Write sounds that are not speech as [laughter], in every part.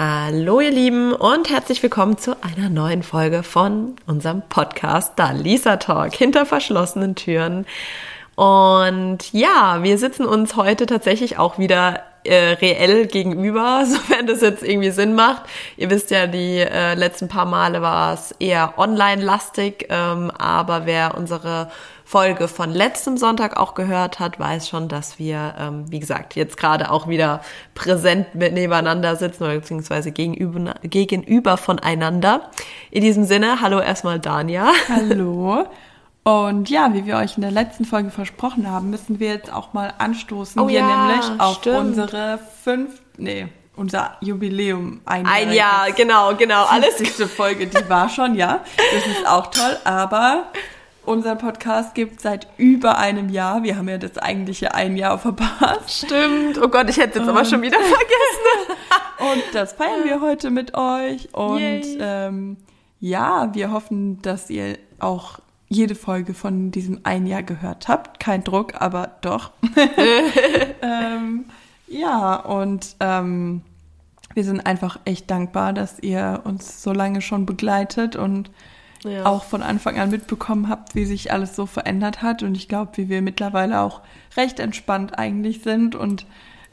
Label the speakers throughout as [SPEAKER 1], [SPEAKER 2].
[SPEAKER 1] Hallo ihr Lieben und herzlich willkommen zu einer neuen Folge von unserem Podcast Da Lisa Talk hinter verschlossenen Türen. Und ja, wir sitzen uns heute tatsächlich auch wieder äh, reell gegenüber, [laughs] sofern das jetzt irgendwie Sinn macht. Ihr wisst ja, die äh, letzten paar Male war es eher online-lastig, ähm, aber wer unsere Folge von letztem Sonntag auch gehört hat, weiß schon, dass wir, ähm, wie gesagt, jetzt gerade auch wieder präsent mit nebeneinander sitzen oder beziehungsweise gegenüber, gegenüber voneinander. In diesem Sinne, hallo erstmal Dania.
[SPEAKER 2] Hallo. [laughs] Und ja, wie wir euch in der letzten Folge versprochen haben, müssen wir jetzt auch mal anstoßen
[SPEAKER 1] oh,
[SPEAKER 2] hier
[SPEAKER 1] ja,
[SPEAKER 2] nämlich auf
[SPEAKER 1] stimmt.
[SPEAKER 2] unsere fünf, nee, unser Jubiläum.
[SPEAKER 1] Ein, ein Jahr, genau, genau, alles.
[SPEAKER 2] Die Folge, die war schon, ja. Das ist auch toll, aber unseren Podcast gibt seit über einem Jahr. Wir haben ja das eigentliche ein Jahr verpasst.
[SPEAKER 1] Stimmt. Oh Gott, ich hätte es jetzt aber schon wieder vergessen. [laughs]
[SPEAKER 2] und das feiern wir heute mit euch. Und ähm, ja, wir hoffen, dass ihr auch jede Folge von diesem ein Jahr gehört habt. Kein Druck, aber doch. [laughs] [laughs] ähm, ja, und ähm, wir sind einfach echt dankbar, dass ihr uns so lange schon begleitet und ja. auch von Anfang an mitbekommen habt, wie sich alles so verändert hat. Und ich glaube, wie wir mittlerweile auch recht entspannt eigentlich sind und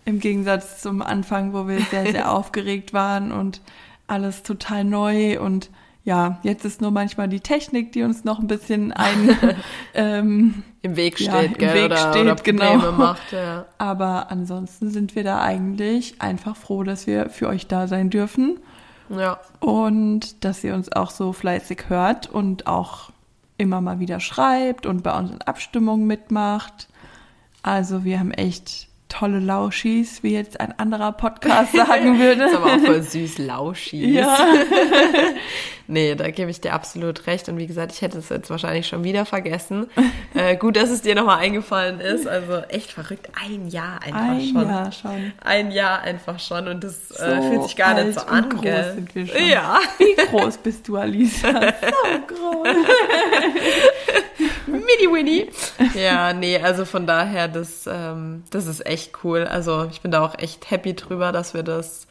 [SPEAKER 2] im Gegensatz zum Anfang, wo wir sehr, sehr [laughs] aufgeregt waren und alles total neu und ja, jetzt ist nur manchmal die Technik, die uns noch ein bisschen ein [laughs]
[SPEAKER 1] ähm, im Weg steht,
[SPEAKER 2] ja, im
[SPEAKER 1] gell,
[SPEAKER 2] Weg
[SPEAKER 1] oder,
[SPEAKER 2] steht,
[SPEAKER 1] oder
[SPEAKER 2] genau.
[SPEAKER 1] macht. Ja.
[SPEAKER 2] Aber ansonsten sind wir da eigentlich einfach froh, dass wir für euch da sein dürfen.
[SPEAKER 1] Ja.
[SPEAKER 2] Und dass ihr uns auch so fleißig hört und auch immer mal wieder schreibt und bei unseren Abstimmungen mitmacht. Also wir haben echt tolle Lauschis, wie jetzt ein anderer Podcast [laughs] sagen würde.
[SPEAKER 1] das ist aber auch voll süß, Lauschis.
[SPEAKER 2] Ja. [laughs]
[SPEAKER 1] nee, da gebe ich dir absolut recht. Und wie gesagt, ich hätte es jetzt wahrscheinlich schon wieder vergessen. [laughs] Äh, gut, dass es dir nochmal eingefallen ist. Also echt verrückt. Ein Jahr einfach
[SPEAKER 2] ein
[SPEAKER 1] schon.
[SPEAKER 2] Ein Jahr schon.
[SPEAKER 1] Ein Jahr einfach schon. Und das
[SPEAKER 2] so
[SPEAKER 1] äh, fühlt sich gar nicht so an.
[SPEAKER 2] groß
[SPEAKER 1] gell?
[SPEAKER 2] sind wir schon.
[SPEAKER 1] Ja. [laughs]
[SPEAKER 2] Wie groß bist du, Alisa? [laughs] So groß.
[SPEAKER 1] Mini Winnie. Ja, nee, also von daher, das, ähm, das ist echt cool. Also ich bin da auch echt happy drüber, dass wir das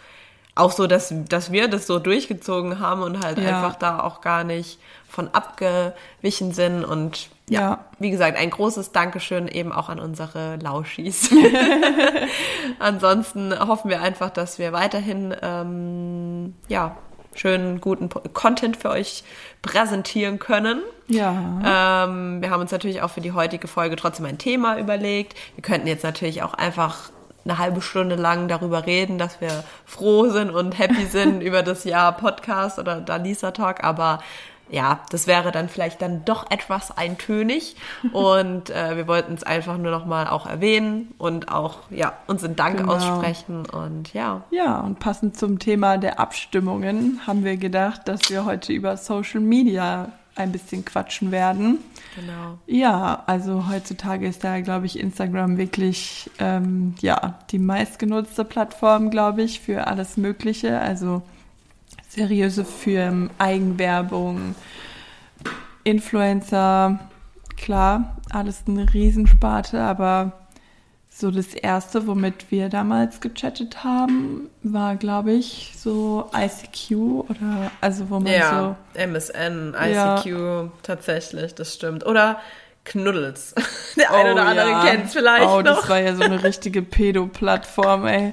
[SPEAKER 1] auch so, dass, dass wir das so durchgezogen haben und halt
[SPEAKER 2] Ja.
[SPEAKER 1] einfach da auch gar nicht von abgewichen sind. Und ja,
[SPEAKER 2] Ja.
[SPEAKER 1] wie gesagt, ein großes Dankeschön eben auch an unsere Lauschis. [laughs] [laughs] Ansonsten hoffen wir einfach, dass wir weiterhin ähm, ja, schönen, guten Content für euch präsentieren können.
[SPEAKER 2] Ja.
[SPEAKER 1] Ähm, wir haben uns natürlich auch für die heutige Folge trotzdem ein Thema überlegt. Wir könnten jetzt natürlich auch einfach eine halbe Stunde lang darüber reden, dass wir froh sind und happy [laughs] sind über das Jahr Podcast oder Dalisa Talk, aber ja, das wäre dann vielleicht dann doch etwas eintönig. [laughs] Und äh, wir wollten es einfach nur noch mal auch erwähnen und auch ja unseren Dank
[SPEAKER 2] Genau.
[SPEAKER 1] aussprechen. Und ja.
[SPEAKER 2] Ja, und passend zum Thema der Abstimmungen haben wir gedacht, dass wir heute über Social Media ein bisschen quatschen werden.
[SPEAKER 1] genau
[SPEAKER 2] Ja, also heutzutage ist da, glaube ich, Instagram wirklich ähm, ja die meistgenutzte Plattform, glaube ich, für alles Mögliche. Also seriöse Firmen, Eigenwerbung, Influencer, klar, alles eine Riesensparte, aber so das erste, womit wir damals gechattet haben, war, glaube ich, so ICQ oder also wo man
[SPEAKER 1] ja MSN
[SPEAKER 2] Ja.
[SPEAKER 1] ICQ tatsächlich das stimmt oder Knuddels [laughs] der eine
[SPEAKER 2] Oh
[SPEAKER 1] oder andere
[SPEAKER 2] ja.
[SPEAKER 1] kennt vielleicht
[SPEAKER 2] Oh,
[SPEAKER 1] noch
[SPEAKER 2] das war ja so eine richtige Pedo-Plattform, ey.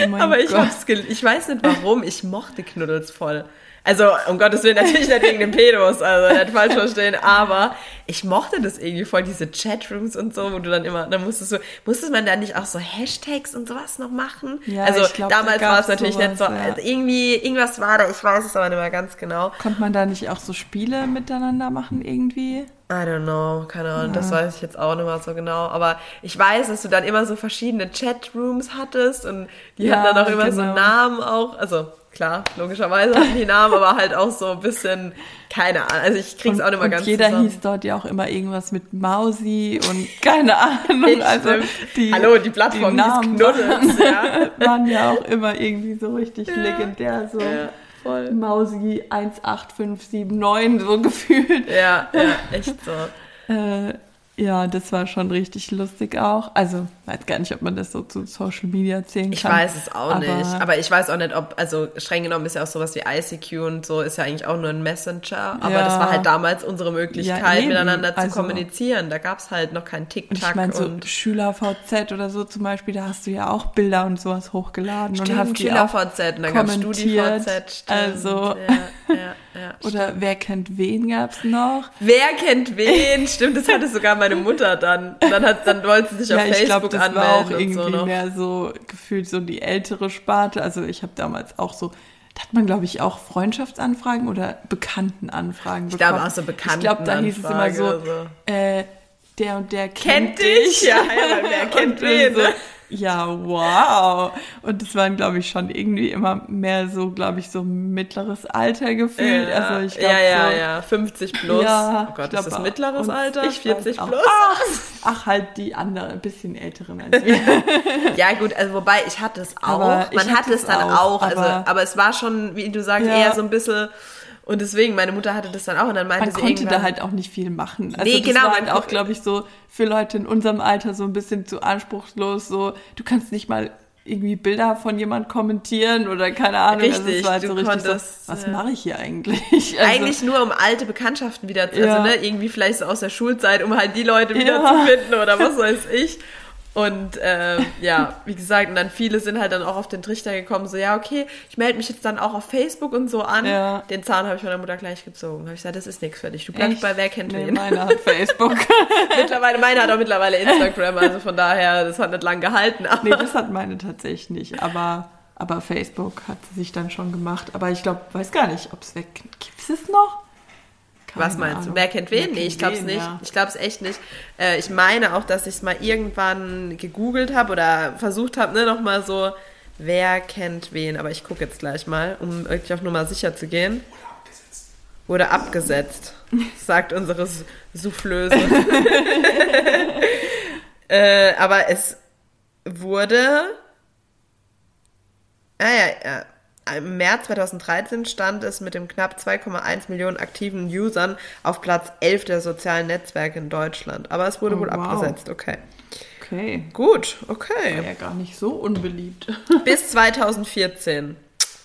[SPEAKER 2] Oh [laughs] mein
[SPEAKER 1] Aber ich, hab's ich weiß nicht warum, ich mochte Knuddels voll. Also, um Gottes Willen, natürlich nicht wegen den Pedos, also nicht falsch verstehen, aber ich mochte das irgendwie voll, diese Chatrooms und so, wo du dann immer, dann musstest du, musstest man da nicht auch so Hashtags und sowas noch machen?
[SPEAKER 2] Ja,
[SPEAKER 1] also,
[SPEAKER 2] ich glaub, da
[SPEAKER 1] damals war es natürlich nicht so,
[SPEAKER 2] sowas, ja.
[SPEAKER 1] also irgendwie, irgendwas war da, ich weiß es aber nicht mehr ganz genau.
[SPEAKER 2] Konnte man da nicht auch so Spiele miteinander machen irgendwie?
[SPEAKER 1] I don't know, keine Ahnung, das weiß ich jetzt auch nicht mehr so genau. Aber ich weiß, dass du dann immer so verschiedene Chatrooms hattest und die
[SPEAKER 2] Ja,
[SPEAKER 1] hatten dann auch immer so
[SPEAKER 2] genau.
[SPEAKER 1] Namen auch. Also klar, logischerweise hatten die Namen, aber halt auch so ein bisschen, keine Ahnung. Also ich krieg's
[SPEAKER 2] und,
[SPEAKER 1] auch nicht
[SPEAKER 2] und
[SPEAKER 1] ganz
[SPEAKER 2] jeder
[SPEAKER 1] zusammen.
[SPEAKER 2] hieß dort ja auch immer irgendwas mit Mausi und keine Ahnung. Also die,
[SPEAKER 1] Hallo, die Plattform
[SPEAKER 2] die
[SPEAKER 1] hieß
[SPEAKER 2] Namen
[SPEAKER 1] Knuddels, [laughs] ja.
[SPEAKER 2] waren ja auch immer irgendwie so richtig legendär. So
[SPEAKER 1] ja, voll.
[SPEAKER 2] Mausi 18579 so gefühlt.
[SPEAKER 1] Ja, ja, [laughs] echt so.
[SPEAKER 2] Äh, Ja, das war schon richtig lustig auch. Also, weiß gar nicht, ob man das so zu Social Media zählen
[SPEAKER 1] Ich
[SPEAKER 2] kann.
[SPEAKER 1] weiß es auch
[SPEAKER 2] aber,
[SPEAKER 1] nicht. Aber ich weiß auch nicht, ob, also streng genommen ist ja auch sowas wie ICQ und so, ist ja eigentlich auch nur ein Messenger. Aber
[SPEAKER 2] Ja.
[SPEAKER 1] das war halt damals unsere Möglichkeit,
[SPEAKER 2] Ja,
[SPEAKER 1] miteinander zu
[SPEAKER 2] Also-
[SPEAKER 1] kommunizieren. Da gab es halt noch kein
[SPEAKER 2] Und
[SPEAKER 1] TikTok
[SPEAKER 2] ich meine, so
[SPEAKER 1] und
[SPEAKER 2] Schüler-VZ oder so zum Beispiel, da hast du ja auch Bilder und sowas hochgeladen. und hast
[SPEAKER 1] Stimmt,
[SPEAKER 2] auch
[SPEAKER 1] Schüler-VZ und dann gab es. StudiVZ. stimmt.
[SPEAKER 2] Also-
[SPEAKER 1] ja, ja, ja.
[SPEAKER 2] Oder wer kennt wen gab's noch?
[SPEAKER 1] Wer kennt wen? Stimmt, das hatte sogar meine [laughs] Mutter dann. Dann, hat, dann wollte sie sich auf
[SPEAKER 2] ja, ich glaube,
[SPEAKER 1] Facebook
[SPEAKER 2] das
[SPEAKER 1] anmelden
[SPEAKER 2] war auch
[SPEAKER 1] und
[SPEAKER 2] irgendwie
[SPEAKER 1] so noch.
[SPEAKER 2] mehr so gefühlt so die ältere Sparte. Also ich habe damals auch so, da hat man glaube ich auch Freundschaftsanfragen oder Bekanntenanfragen
[SPEAKER 1] Ich glaube
[SPEAKER 2] bekommen.
[SPEAKER 1] auch so
[SPEAKER 2] Ich glaube, da hieß es immer so,
[SPEAKER 1] oder so.
[SPEAKER 2] äh, der und der kennt,
[SPEAKER 1] Kennt dich? Ja, ja, wer [laughs] kennt wen?
[SPEAKER 2] so, ja, wow. Und das waren, glaube ich, schon irgendwie immer mehr so, glaube ich, so mittleres Alter gefühlt.
[SPEAKER 1] Ja,
[SPEAKER 2] also ich glaube
[SPEAKER 1] ja, ja,
[SPEAKER 2] so,
[SPEAKER 1] ja, 50 plus.
[SPEAKER 2] Ja,
[SPEAKER 1] oh Gott,
[SPEAKER 2] ich
[SPEAKER 1] ist
[SPEAKER 2] glaub
[SPEAKER 1] das mittleres Alter?
[SPEAKER 2] ich
[SPEAKER 1] 40
[SPEAKER 2] weiß auch.
[SPEAKER 1] plus?
[SPEAKER 2] Ach, ach, halt die anderen, ein bisschen älteren als wir. [laughs]
[SPEAKER 1] Ja, gut, also wobei ich hatte es auch. Man
[SPEAKER 2] hatte
[SPEAKER 1] es dann
[SPEAKER 2] auch,
[SPEAKER 1] auch, also,
[SPEAKER 2] aber-
[SPEAKER 1] aber es war schon, wie du sagst,
[SPEAKER 2] Ja.
[SPEAKER 1] eher so ein bisschen. Und deswegen, meine Mutter hatte das dann auch und dann meinte
[SPEAKER 2] Man
[SPEAKER 1] sie
[SPEAKER 2] konnte da halt auch nicht viel machen. Also
[SPEAKER 1] Nee,
[SPEAKER 2] das
[SPEAKER 1] genau,
[SPEAKER 2] war halt auch, glaube ich, so für Leute in unserem Alter so ein bisschen zu anspruchslos. So, du kannst nicht mal irgendwie Bilder von jemand kommentieren oder keine Ahnung. also
[SPEAKER 1] Richtig,
[SPEAKER 2] es war halt so richtig
[SPEAKER 1] konntest,
[SPEAKER 2] so, was
[SPEAKER 1] ja.
[SPEAKER 2] mache ich hier eigentlich? [laughs] Also,
[SPEAKER 1] Eigentlich nur um alte Bekanntschaften wieder, zu,
[SPEAKER 2] Ja.
[SPEAKER 1] also ne, irgendwie vielleicht so aus der Schulzeit, um halt die Leute wieder
[SPEAKER 2] Ja.
[SPEAKER 1] zu finden oder was weiß ich. Und ähm, ja, wie gesagt, und dann viele sind halt dann auch auf den Trichter gekommen, so ja, okay, ich melde mich jetzt dann auch auf Facebook und so an.
[SPEAKER 2] Ja.
[SPEAKER 1] Den Zahn habe ich meiner Mutter gleich gezogen. Habe ich gesagt, das ist nichts für dich. Du bleibst
[SPEAKER 2] Echt?
[SPEAKER 1] bei Wer kennt
[SPEAKER 2] nee,
[SPEAKER 1] wen.
[SPEAKER 2] meine hat Facebook. [laughs]
[SPEAKER 1] mittlerweile, meine hat auch mittlerweile Instagram, also von daher, das hat nicht lang gehalten. Aber
[SPEAKER 2] nee, das hat meine tatsächlich nicht. Aber, aber Facebook hat sie sich dann schon gemacht. Aber ich glaube, weiß gar nicht, ob es weg. Gibt es es noch? Keine
[SPEAKER 1] Was meinst du?
[SPEAKER 2] Ahnung.
[SPEAKER 1] Wer kennt wen?
[SPEAKER 2] Wer
[SPEAKER 1] nee, ich glaube es nicht.
[SPEAKER 2] ja.
[SPEAKER 1] Ich glaube es echt nicht. Äh, ich meine auch, dass ich es mal irgendwann gegoogelt habe oder versucht habe, ne, nochmal so, wer kennt wen. Aber ich gucke jetzt gleich mal, um wirklich auf Nummer sicher zu gehen. Wurde abgesetzt, [laughs] sagt unsere Soufflöse. [laughs] äh, aber es wurde. Ah ja, ja. Im März 2013 stand es mit dem knapp 2,1 Millionen aktiven Usern auf Platz 11 der sozialen Netzwerke in Deutschland. Aber es wurde
[SPEAKER 2] Oh,
[SPEAKER 1] wohl
[SPEAKER 2] wow.
[SPEAKER 1] abgesetzt, okay.
[SPEAKER 2] Okay.
[SPEAKER 1] Gut,
[SPEAKER 2] War
[SPEAKER 1] okay.
[SPEAKER 2] ja gar nicht so unbeliebt. [laughs]
[SPEAKER 1] Bis 2014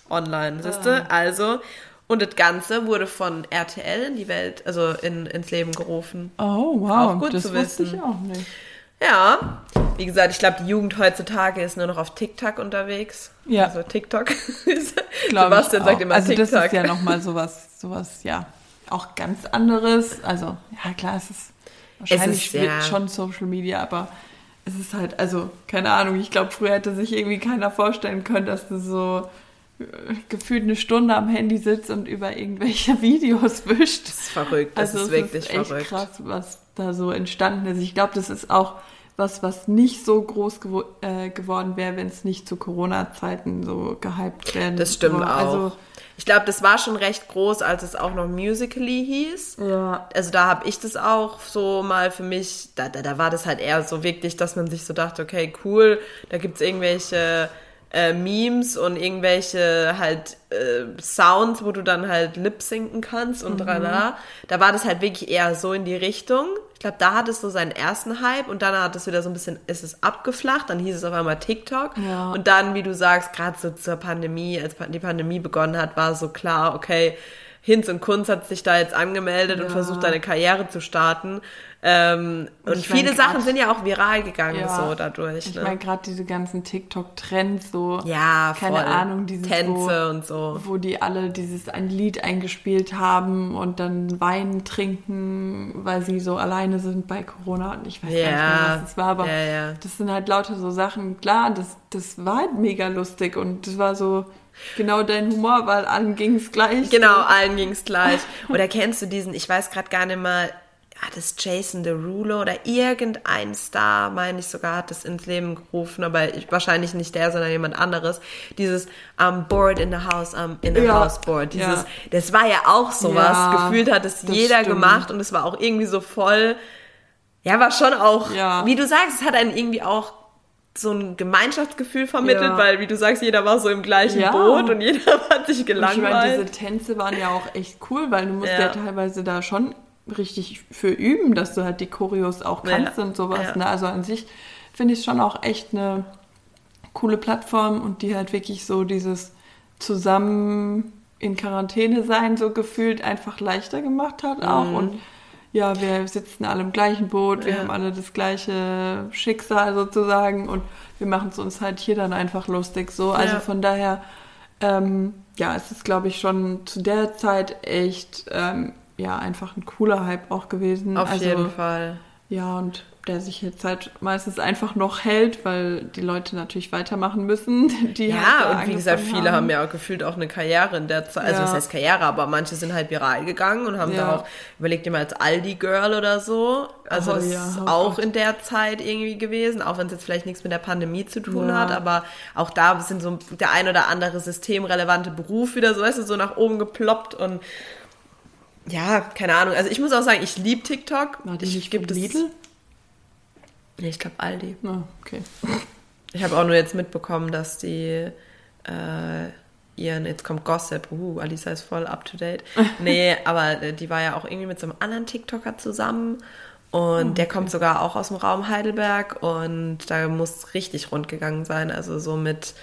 [SPEAKER 1] online, siehst du? Also, und das Ganze wurde von RTL in die Welt, also in, ins Leben gerufen.
[SPEAKER 2] Oh, wow.
[SPEAKER 1] Auch gut
[SPEAKER 2] das
[SPEAKER 1] zu
[SPEAKER 2] wusste
[SPEAKER 1] wissen.
[SPEAKER 2] ich auch nicht.
[SPEAKER 1] Ja, wie gesagt, ich glaube, die Jugend heutzutage ist nur noch auf TikTok unterwegs.
[SPEAKER 2] Ja.
[SPEAKER 1] Also TikTok. [laughs] Sebastian sagt immer
[SPEAKER 2] also
[SPEAKER 1] TikTok.
[SPEAKER 2] das ist ja nochmal sowas, sowas, ja, auch ganz anderes. Also, ja klar, es ist wahrscheinlich
[SPEAKER 1] ist, ja.
[SPEAKER 2] schon Social Media, aber es ist halt, also, keine Ahnung, ich glaube, früher hätte sich irgendwie keiner vorstellen können, dass du so äh, gefühlt eine Stunde am Handy sitzt und über irgendwelche [laughs] Videos wischt.
[SPEAKER 1] Das ist verrückt, das
[SPEAKER 2] also
[SPEAKER 1] ist
[SPEAKER 2] es
[SPEAKER 1] wirklich
[SPEAKER 2] ist echt
[SPEAKER 1] verrückt.
[SPEAKER 2] krass, was da so entstanden ist. Ich glaube, das ist auch was, was nicht so groß gewo äh, geworden wäre, wenn es nicht zu Corona-Zeiten so gehypt werden.
[SPEAKER 1] Das stimmt
[SPEAKER 2] würde.
[SPEAKER 1] auch.
[SPEAKER 2] Also,
[SPEAKER 1] ich glaube, das war schon recht groß, als es auch noch Musically hieß.
[SPEAKER 2] ja.
[SPEAKER 1] Also da habe ich das auch so mal für mich, da, da, da war das halt eher so wirklich, dass man sich so dachte, okay, cool, da gibt's irgendwelche äh, Memes und irgendwelche halt äh, Sounds, wo du dann halt lip-sinken kannst und
[SPEAKER 2] Mhm.
[SPEAKER 1] tralala. Da war das halt wirklich eher so in die Richtung. Ich glaube, da hat es so seinen ersten Hype und dann hat es wieder so ein bisschen, ist es abgeflacht, dann hieß es auf einmal TikTok.
[SPEAKER 2] Ja.
[SPEAKER 1] Und dann, wie du sagst, gerade so zur Pandemie, als die Pandemie begonnen hat, war so klar, okay, Hinz und Kunz hat sich da jetzt angemeldet und
[SPEAKER 2] Ja.
[SPEAKER 1] versucht, eine Karriere zu starten. Ähm, und
[SPEAKER 2] mein,
[SPEAKER 1] viele
[SPEAKER 2] grad-
[SPEAKER 1] Sachen sind ja auch viral gegangen
[SPEAKER 2] Ja.
[SPEAKER 1] so dadurch.
[SPEAKER 2] Ich
[SPEAKER 1] Ne?
[SPEAKER 2] meine, gerade diese ganzen TikTok-Trends, so,
[SPEAKER 1] ja,
[SPEAKER 2] keine
[SPEAKER 1] voll.
[SPEAKER 2] Ahnung, dieses
[SPEAKER 1] Tänze
[SPEAKER 2] wo,
[SPEAKER 1] und so.
[SPEAKER 2] wo die alle dieses ein Lied eingespielt haben und dann Wein trinken, weil sie so alleine sind bei Corona und ich weiß gar nicht mehr,
[SPEAKER 1] Ja,
[SPEAKER 2] was das war, aber
[SPEAKER 1] ja, ja.
[SPEAKER 2] das sind halt lauter so Sachen, klar, das, das war halt mega lustig und das war so genau dein Humor, weil allen ging es gleich.
[SPEAKER 1] Genau, allen ging's gleich. [laughs] Oder kennst du diesen, ich weiß gerade gar nicht mal, hat es Jason Derulo oder irgendein Star, meine ich sogar, hat das ins Leben gerufen, aber ich, wahrscheinlich nicht der, sondern jemand anderes. Dieses I'm bored in the house, I'm in the
[SPEAKER 2] Ja,
[SPEAKER 1] house bored. Dieses,
[SPEAKER 2] ja.
[SPEAKER 1] das war ja auch sowas.
[SPEAKER 2] Ja,
[SPEAKER 1] Gefühlt hat es
[SPEAKER 2] das
[SPEAKER 1] jeder
[SPEAKER 2] stimmt.
[SPEAKER 1] gemacht und es war auch irgendwie so voll, ja, war schon auch,
[SPEAKER 2] Ja.
[SPEAKER 1] wie du sagst, es hat einen irgendwie auch so ein Gemeinschaftsgefühl vermittelt,
[SPEAKER 2] Ja.
[SPEAKER 1] weil, wie du sagst, jeder war so im gleichen
[SPEAKER 2] Ja.
[SPEAKER 1] Boot und [laughs] jeder hat sich
[SPEAKER 2] Und ich
[SPEAKER 1] gelangweilt.
[SPEAKER 2] meine, diese Tänze waren ja auch echt cool, weil du musst ja,
[SPEAKER 1] Ja.
[SPEAKER 2] teilweise da schon richtig für üben, dass du halt die Choreos auch kannst ja. und sowas. Ja. Ne? Also an sich finde ich schon auch echt eine coole Plattform und die halt wirklich so dieses zusammen in Quarantäne sein so gefühlt einfach leichter gemacht hat auch mhm. und ja, wir sitzen alle im gleichen Boot, wir ja. haben alle das gleiche Schicksal sozusagen und wir machen es uns halt hier dann einfach lustig so. Also von daher, ähm, ja, es ist glaube ich schon zu der Zeit echt, ähm, ja, einfach ein cooler Hype auch gewesen.
[SPEAKER 1] Auf also, jeden Fall.
[SPEAKER 2] Ja, und der sich jetzt halt meistens einfach noch hält, weil die Leute natürlich weitermachen müssen. [laughs] Die
[SPEAKER 1] ja, halt und wie gesagt, viele haben. haben ja auch gefühlt auch eine Karriere in der Zeit. Also, ja. was heißt Karriere, aber manche sind halt viral gegangen und haben ja. da auch, überlegt mal als Aldi-Girl oder so. Also, oh, das ja, ist oh auch Gott. in der Zeit irgendwie gewesen, auch wenn es jetzt vielleicht nichts mit der Pandemie zu tun hat, aber auch da sind so der ein oder andere systemrelevante Beruf wieder so, weißt du, so nach oben geploppt und ja, keine Ahnung. Also ich muss auch sagen, ich liebe TikTok.
[SPEAKER 2] War die nicht gibt Lidl?
[SPEAKER 1] Nee, ich glaube Aldi.
[SPEAKER 2] Ah, okay.
[SPEAKER 1] Ich habe auch nur jetzt mitbekommen, dass die äh, ihren, jetzt kommt Gossip, uh, Alisa ist voll up to date. [laughs] Nee, aber äh, die war ja auch irgendwie mit so einem anderen TikToker zusammen und oh, okay. der kommt sogar auch aus dem Raum Heidelberg und da muss richtig rund gegangen sein, also so mit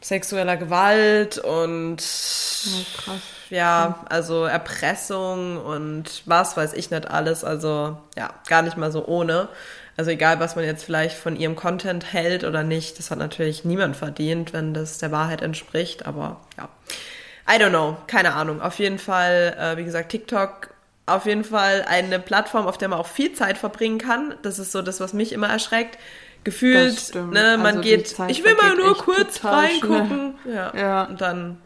[SPEAKER 1] sexueller Gewalt und oh, krass. Ja, also Erpressung und was weiß ich nicht alles, also ja, gar nicht mal so ohne. Also egal, was man jetzt vielleicht von ihrem Content hält oder nicht, das hat natürlich niemand verdient, wenn das der Wahrheit entspricht, aber ja. I don't know, keine Ahnung. Auf jeden Fall, äh, wie gesagt, TikTok auf jeden Fall eine Plattform, auf der man auch viel Zeit verbringen kann. Das ist so das, was mich immer erschreckt gefühlt, ne, man also geht, ich will mal nur kurz reingucken. Ja. ja. Und dann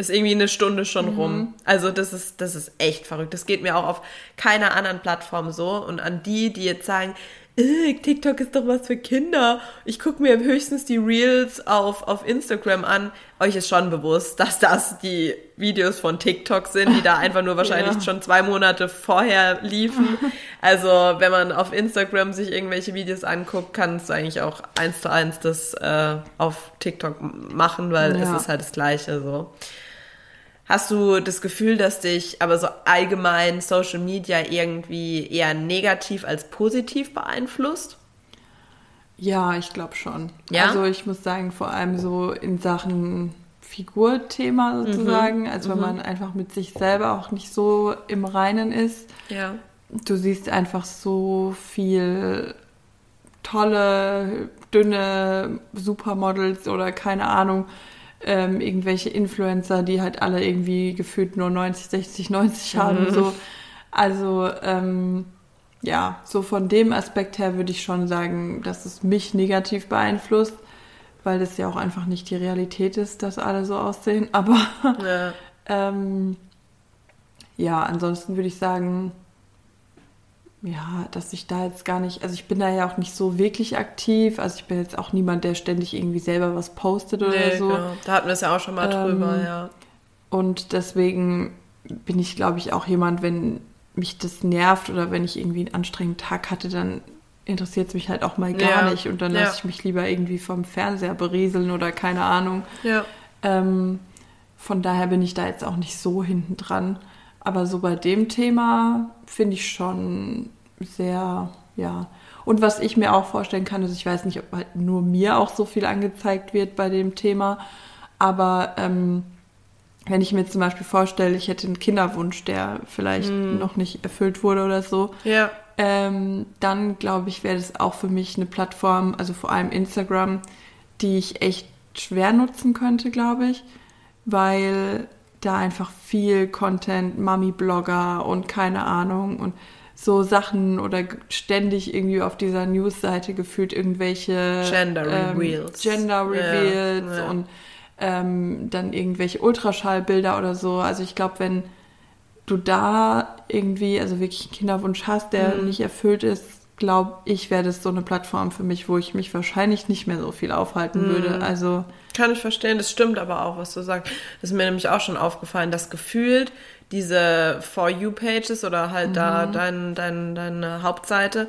[SPEAKER 1] ist irgendwie eine Stunde schon mhm. rum. Also das ist, das ist echt verrückt. Das geht mir auch auf keiner anderen Plattform so. Und an die, die jetzt sagen, TikTok ist doch was für Kinder. Ich gucke mir höchstens die Reels auf, auf Instagram an. Euch ist schon bewusst, dass das die Videos von TikTok sind, die da [laughs] einfach nur wahrscheinlich ja. schon zwei Monate vorher liefen. [laughs] Also wenn man auf Instagram sich irgendwelche Videos anguckt, kannst du eigentlich auch eins zu eins das äh, auf TikTok machen, weil ja. es ist halt das Gleiche so. Hast du das Gefühl, dass dich aber so allgemein Social Media irgendwie eher negativ als positiv beeinflusst?
[SPEAKER 2] Ja, ich glaube schon. Ja? Also ich muss sagen, vor allem so in Sachen Figurthema sozusagen, mhm. also wenn mhm. man einfach mit sich selber auch nicht so im Reinen ist.
[SPEAKER 1] Ja.
[SPEAKER 2] Du siehst einfach so viel tolle, dünne Supermodels oder keine Ahnung, ähm, irgendwelche Influencer, die halt alle irgendwie gefühlt nur 90, 60, 90 haben. Mhm. So. Also ähm, ja, so von dem Aspekt her würde ich schon sagen, dass es mich negativ beeinflusst, weil das ja auch einfach nicht die Realität ist, dass alle so aussehen. Aber ja, [laughs] ähm, ja ansonsten würde ich sagen, ja, dass ich da jetzt gar nicht, also ich bin da ja auch nicht so wirklich aktiv, also ich bin jetzt auch niemand, der ständig irgendwie selber was postet oder nee, so. Genau.
[SPEAKER 1] Da hatten wir es ja auch schon mal ähm, drüber, ja.
[SPEAKER 2] Und deswegen bin ich, glaube ich, auch jemand, wenn mich das nervt oder wenn ich irgendwie einen anstrengenden Tag hatte, dann interessiert es mich halt auch mal gar ja. nicht und dann ja. lasse ich mich lieber irgendwie vom Fernseher berieseln oder keine Ahnung.
[SPEAKER 1] Ja.
[SPEAKER 2] Ähm, von daher bin ich da jetzt auch nicht so hinten dran. Aber so bei dem Thema finde ich schon sehr, ja. Und was ich mir auch vorstellen kann, ist, ich weiß nicht, ob halt nur mir auch so viel angezeigt wird bei dem Thema, aber ähm, wenn ich mir zum Beispiel vorstelle, ich hätte einen Kinderwunsch, der vielleicht mm. noch nicht erfüllt wurde oder so,
[SPEAKER 1] ja.
[SPEAKER 2] ähm, dann glaube ich, wäre das auch für mich eine Plattform, also vor allem Instagram, die ich echt schwer nutzen könnte, glaube ich, weil da einfach viel Content, Mami-Blogger und keine Ahnung und so Sachen oder ständig irgendwie auf dieser News-Seite gefühlt irgendwelche
[SPEAKER 1] Gender ähm, Reveals,
[SPEAKER 2] Gender Reveals ja, ja. und ähm, dann irgendwelche Ultraschallbilder oder so. Also ich glaube, wenn du da irgendwie, also wirklich einen Kinderwunsch hast, der mhm. nicht erfüllt ist, glaube ich, wäre das so eine Plattform für mich, wo ich mich wahrscheinlich nicht mehr so viel aufhalten mhm. würde. Also
[SPEAKER 1] kann ich verstehen, das stimmt aber auch, was du sagst. Das ist mir nämlich auch schon aufgefallen, dass gefühlt diese For You Pages oder halt mhm. da dein, dein, deine Hauptseite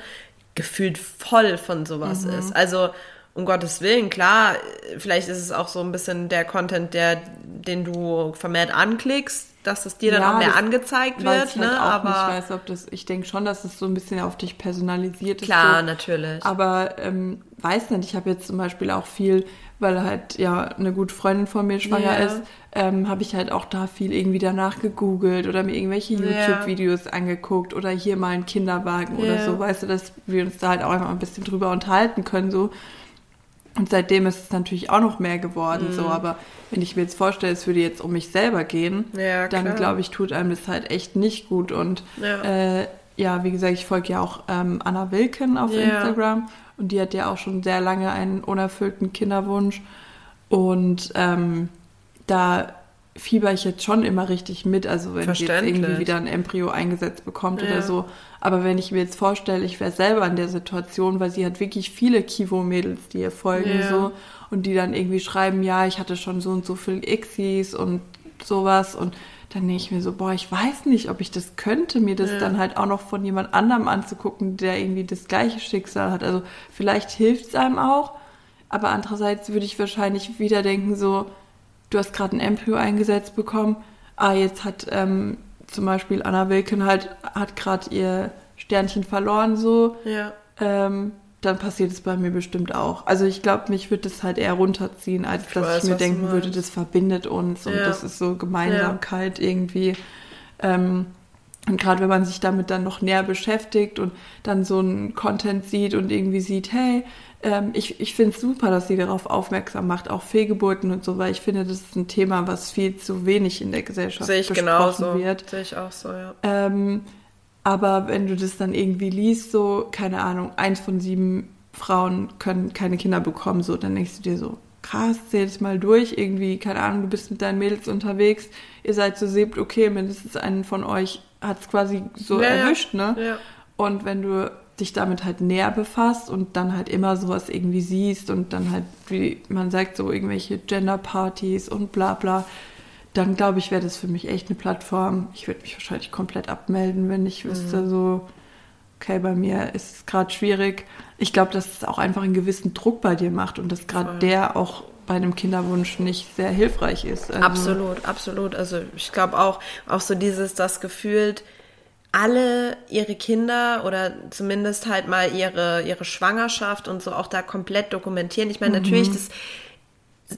[SPEAKER 1] gefühlt voll von sowas mhm. ist. Also um Gottes Willen, klar, vielleicht ist es auch so ein bisschen der Content, der, den du vermehrt anklickst, dass es dir dann
[SPEAKER 2] Ja,
[SPEAKER 1] auch mehr angezeigt wird,
[SPEAKER 2] ich halt
[SPEAKER 1] ne?
[SPEAKER 2] auch
[SPEAKER 1] Aber
[SPEAKER 2] nicht. Ich weiß, ob das, ich denke schon, dass es so ein bisschen auf dich personalisiert ist.
[SPEAKER 1] klar,
[SPEAKER 2] so.
[SPEAKER 1] natürlich.
[SPEAKER 2] Aber ähm, weiß nicht, ich habe jetzt zum Beispiel auch viel, weil halt ja eine gute Freundin von mir schwanger
[SPEAKER 1] Ja.
[SPEAKER 2] ist, ähm, habe ich halt auch da viel irgendwie danach gegoogelt oder mir irgendwelche. YouTube-Videos angeguckt oder hier mal einen Kinderwagen oder
[SPEAKER 1] Ja.
[SPEAKER 2] so, weißt du, dass wir uns da halt auch einfach ein bisschen drüber unterhalten können, so. Und seitdem ist es natürlich auch noch mehr geworden,
[SPEAKER 1] Mhm.
[SPEAKER 2] so. Aber wenn ich mir jetzt vorstelle, es würde jetzt um mich selber gehen,
[SPEAKER 1] Ja,
[SPEAKER 2] dann glaube ich, tut einem das halt echt nicht gut. Und
[SPEAKER 1] Ja.
[SPEAKER 2] äh, ja, wie gesagt, ich folge ja auch ähm, Anna Wilken auf. Instagram und die hat ja auch schon sehr lange einen unerfüllten Kinderwunsch. Und ähm, da fieber ich jetzt schon immer richtig mit, also wenn sie jetzt irgendwie wieder ein Embryo eingesetzt bekommt
[SPEAKER 1] Ja.
[SPEAKER 2] oder so. Aber wenn ich mir jetzt vorstelle, ich wäre selber in der Situation, weil sie hat wirklich viele Kivo-Mädels, die ihr folgen
[SPEAKER 1] Ja.
[SPEAKER 2] so und die dann irgendwie schreiben, ja, ich hatte schon so und so viel Xis und sowas und dann denke ich mir so, boah, ich weiß nicht, ob ich das könnte, mir das
[SPEAKER 1] Ja.
[SPEAKER 2] dann halt auch noch von jemand anderem anzugucken, der irgendwie das gleiche Schicksal hat. Also vielleicht hilft es einem auch, aber andererseits würde ich wahrscheinlich wieder denken so, du hast gerade ein Embryo eingesetzt bekommen, ah, jetzt hat ähm, zum Beispiel Anna Wilken halt, hat gerade ihr Sternchen verloren so,
[SPEAKER 1] ja.
[SPEAKER 2] ähm, dann passiert es bei mir bestimmt auch. Also ich glaube, mich würde das halt eher runterziehen, als dass
[SPEAKER 1] weiß,
[SPEAKER 2] ich mir denken würde, das verbindet uns und
[SPEAKER 1] Ja.
[SPEAKER 2] das ist so Gemeinsamkeit irgendwie. Ähm, und gerade wenn man sich damit dann noch näher beschäftigt und dann so einen Content sieht und irgendwie sieht, hey, ähm, ich, ich finde es super, dass sie darauf aufmerksam macht, auch Fehlgeburten und so, weil ich finde, das ist ein Thema, was viel zu wenig in der Gesellschaft
[SPEAKER 1] Sehe ich
[SPEAKER 2] besprochen
[SPEAKER 1] genauso.
[SPEAKER 2] wird.
[SPEAKER 1] Sehe ich auch so, ja.
[SPEAKER 2] Ähm, aber wenn du das dann irgendwie liest, so, keine Ahnung, eins von sieben Frauen können keine Kinder bekommen, so, dann denkst du dir so, krass, zähl das mal durch, irgendwie, keine Ahnung, du bist mit deinen Mädels unterwegs, ihr seid so siebt, okay, mindestens einen von euch hat es quasi so
[SPEAKER 1] ja.
[SPEAKER 2] erwischt, ne?
[SPEAKER 1] Ja.
[SPEAKER 2] Und wenn du dich damit halt näher befasst und dann halt immer sowas irgendwie siehst und dann halt, wie man sagt, so irgendwelche Gender-Partys und bla bla, dann glaube ich, wäre das für mich echt eine Plattform. Ich würde mich wahrscheinlich komplett abmelden, wenn ich wüsste, so, okay, bei mir ist es gerade schwierig. Ich glaube, dass es auch einfach einen gewissen Druck bei dir macht und dass gerade der auch bei einem Kinderwunsch nicht sehr hilfreich ist. Also,
[SPEAKER 1] Absolut, absolut. Also ich glaube auch, auch so dieses, das gefühlt, alle ihre Kinder oder zumindest halt mal ihre, ihre Schwangerschaft und so auch da komplett dokumentieren. Ich meine, natürlich, das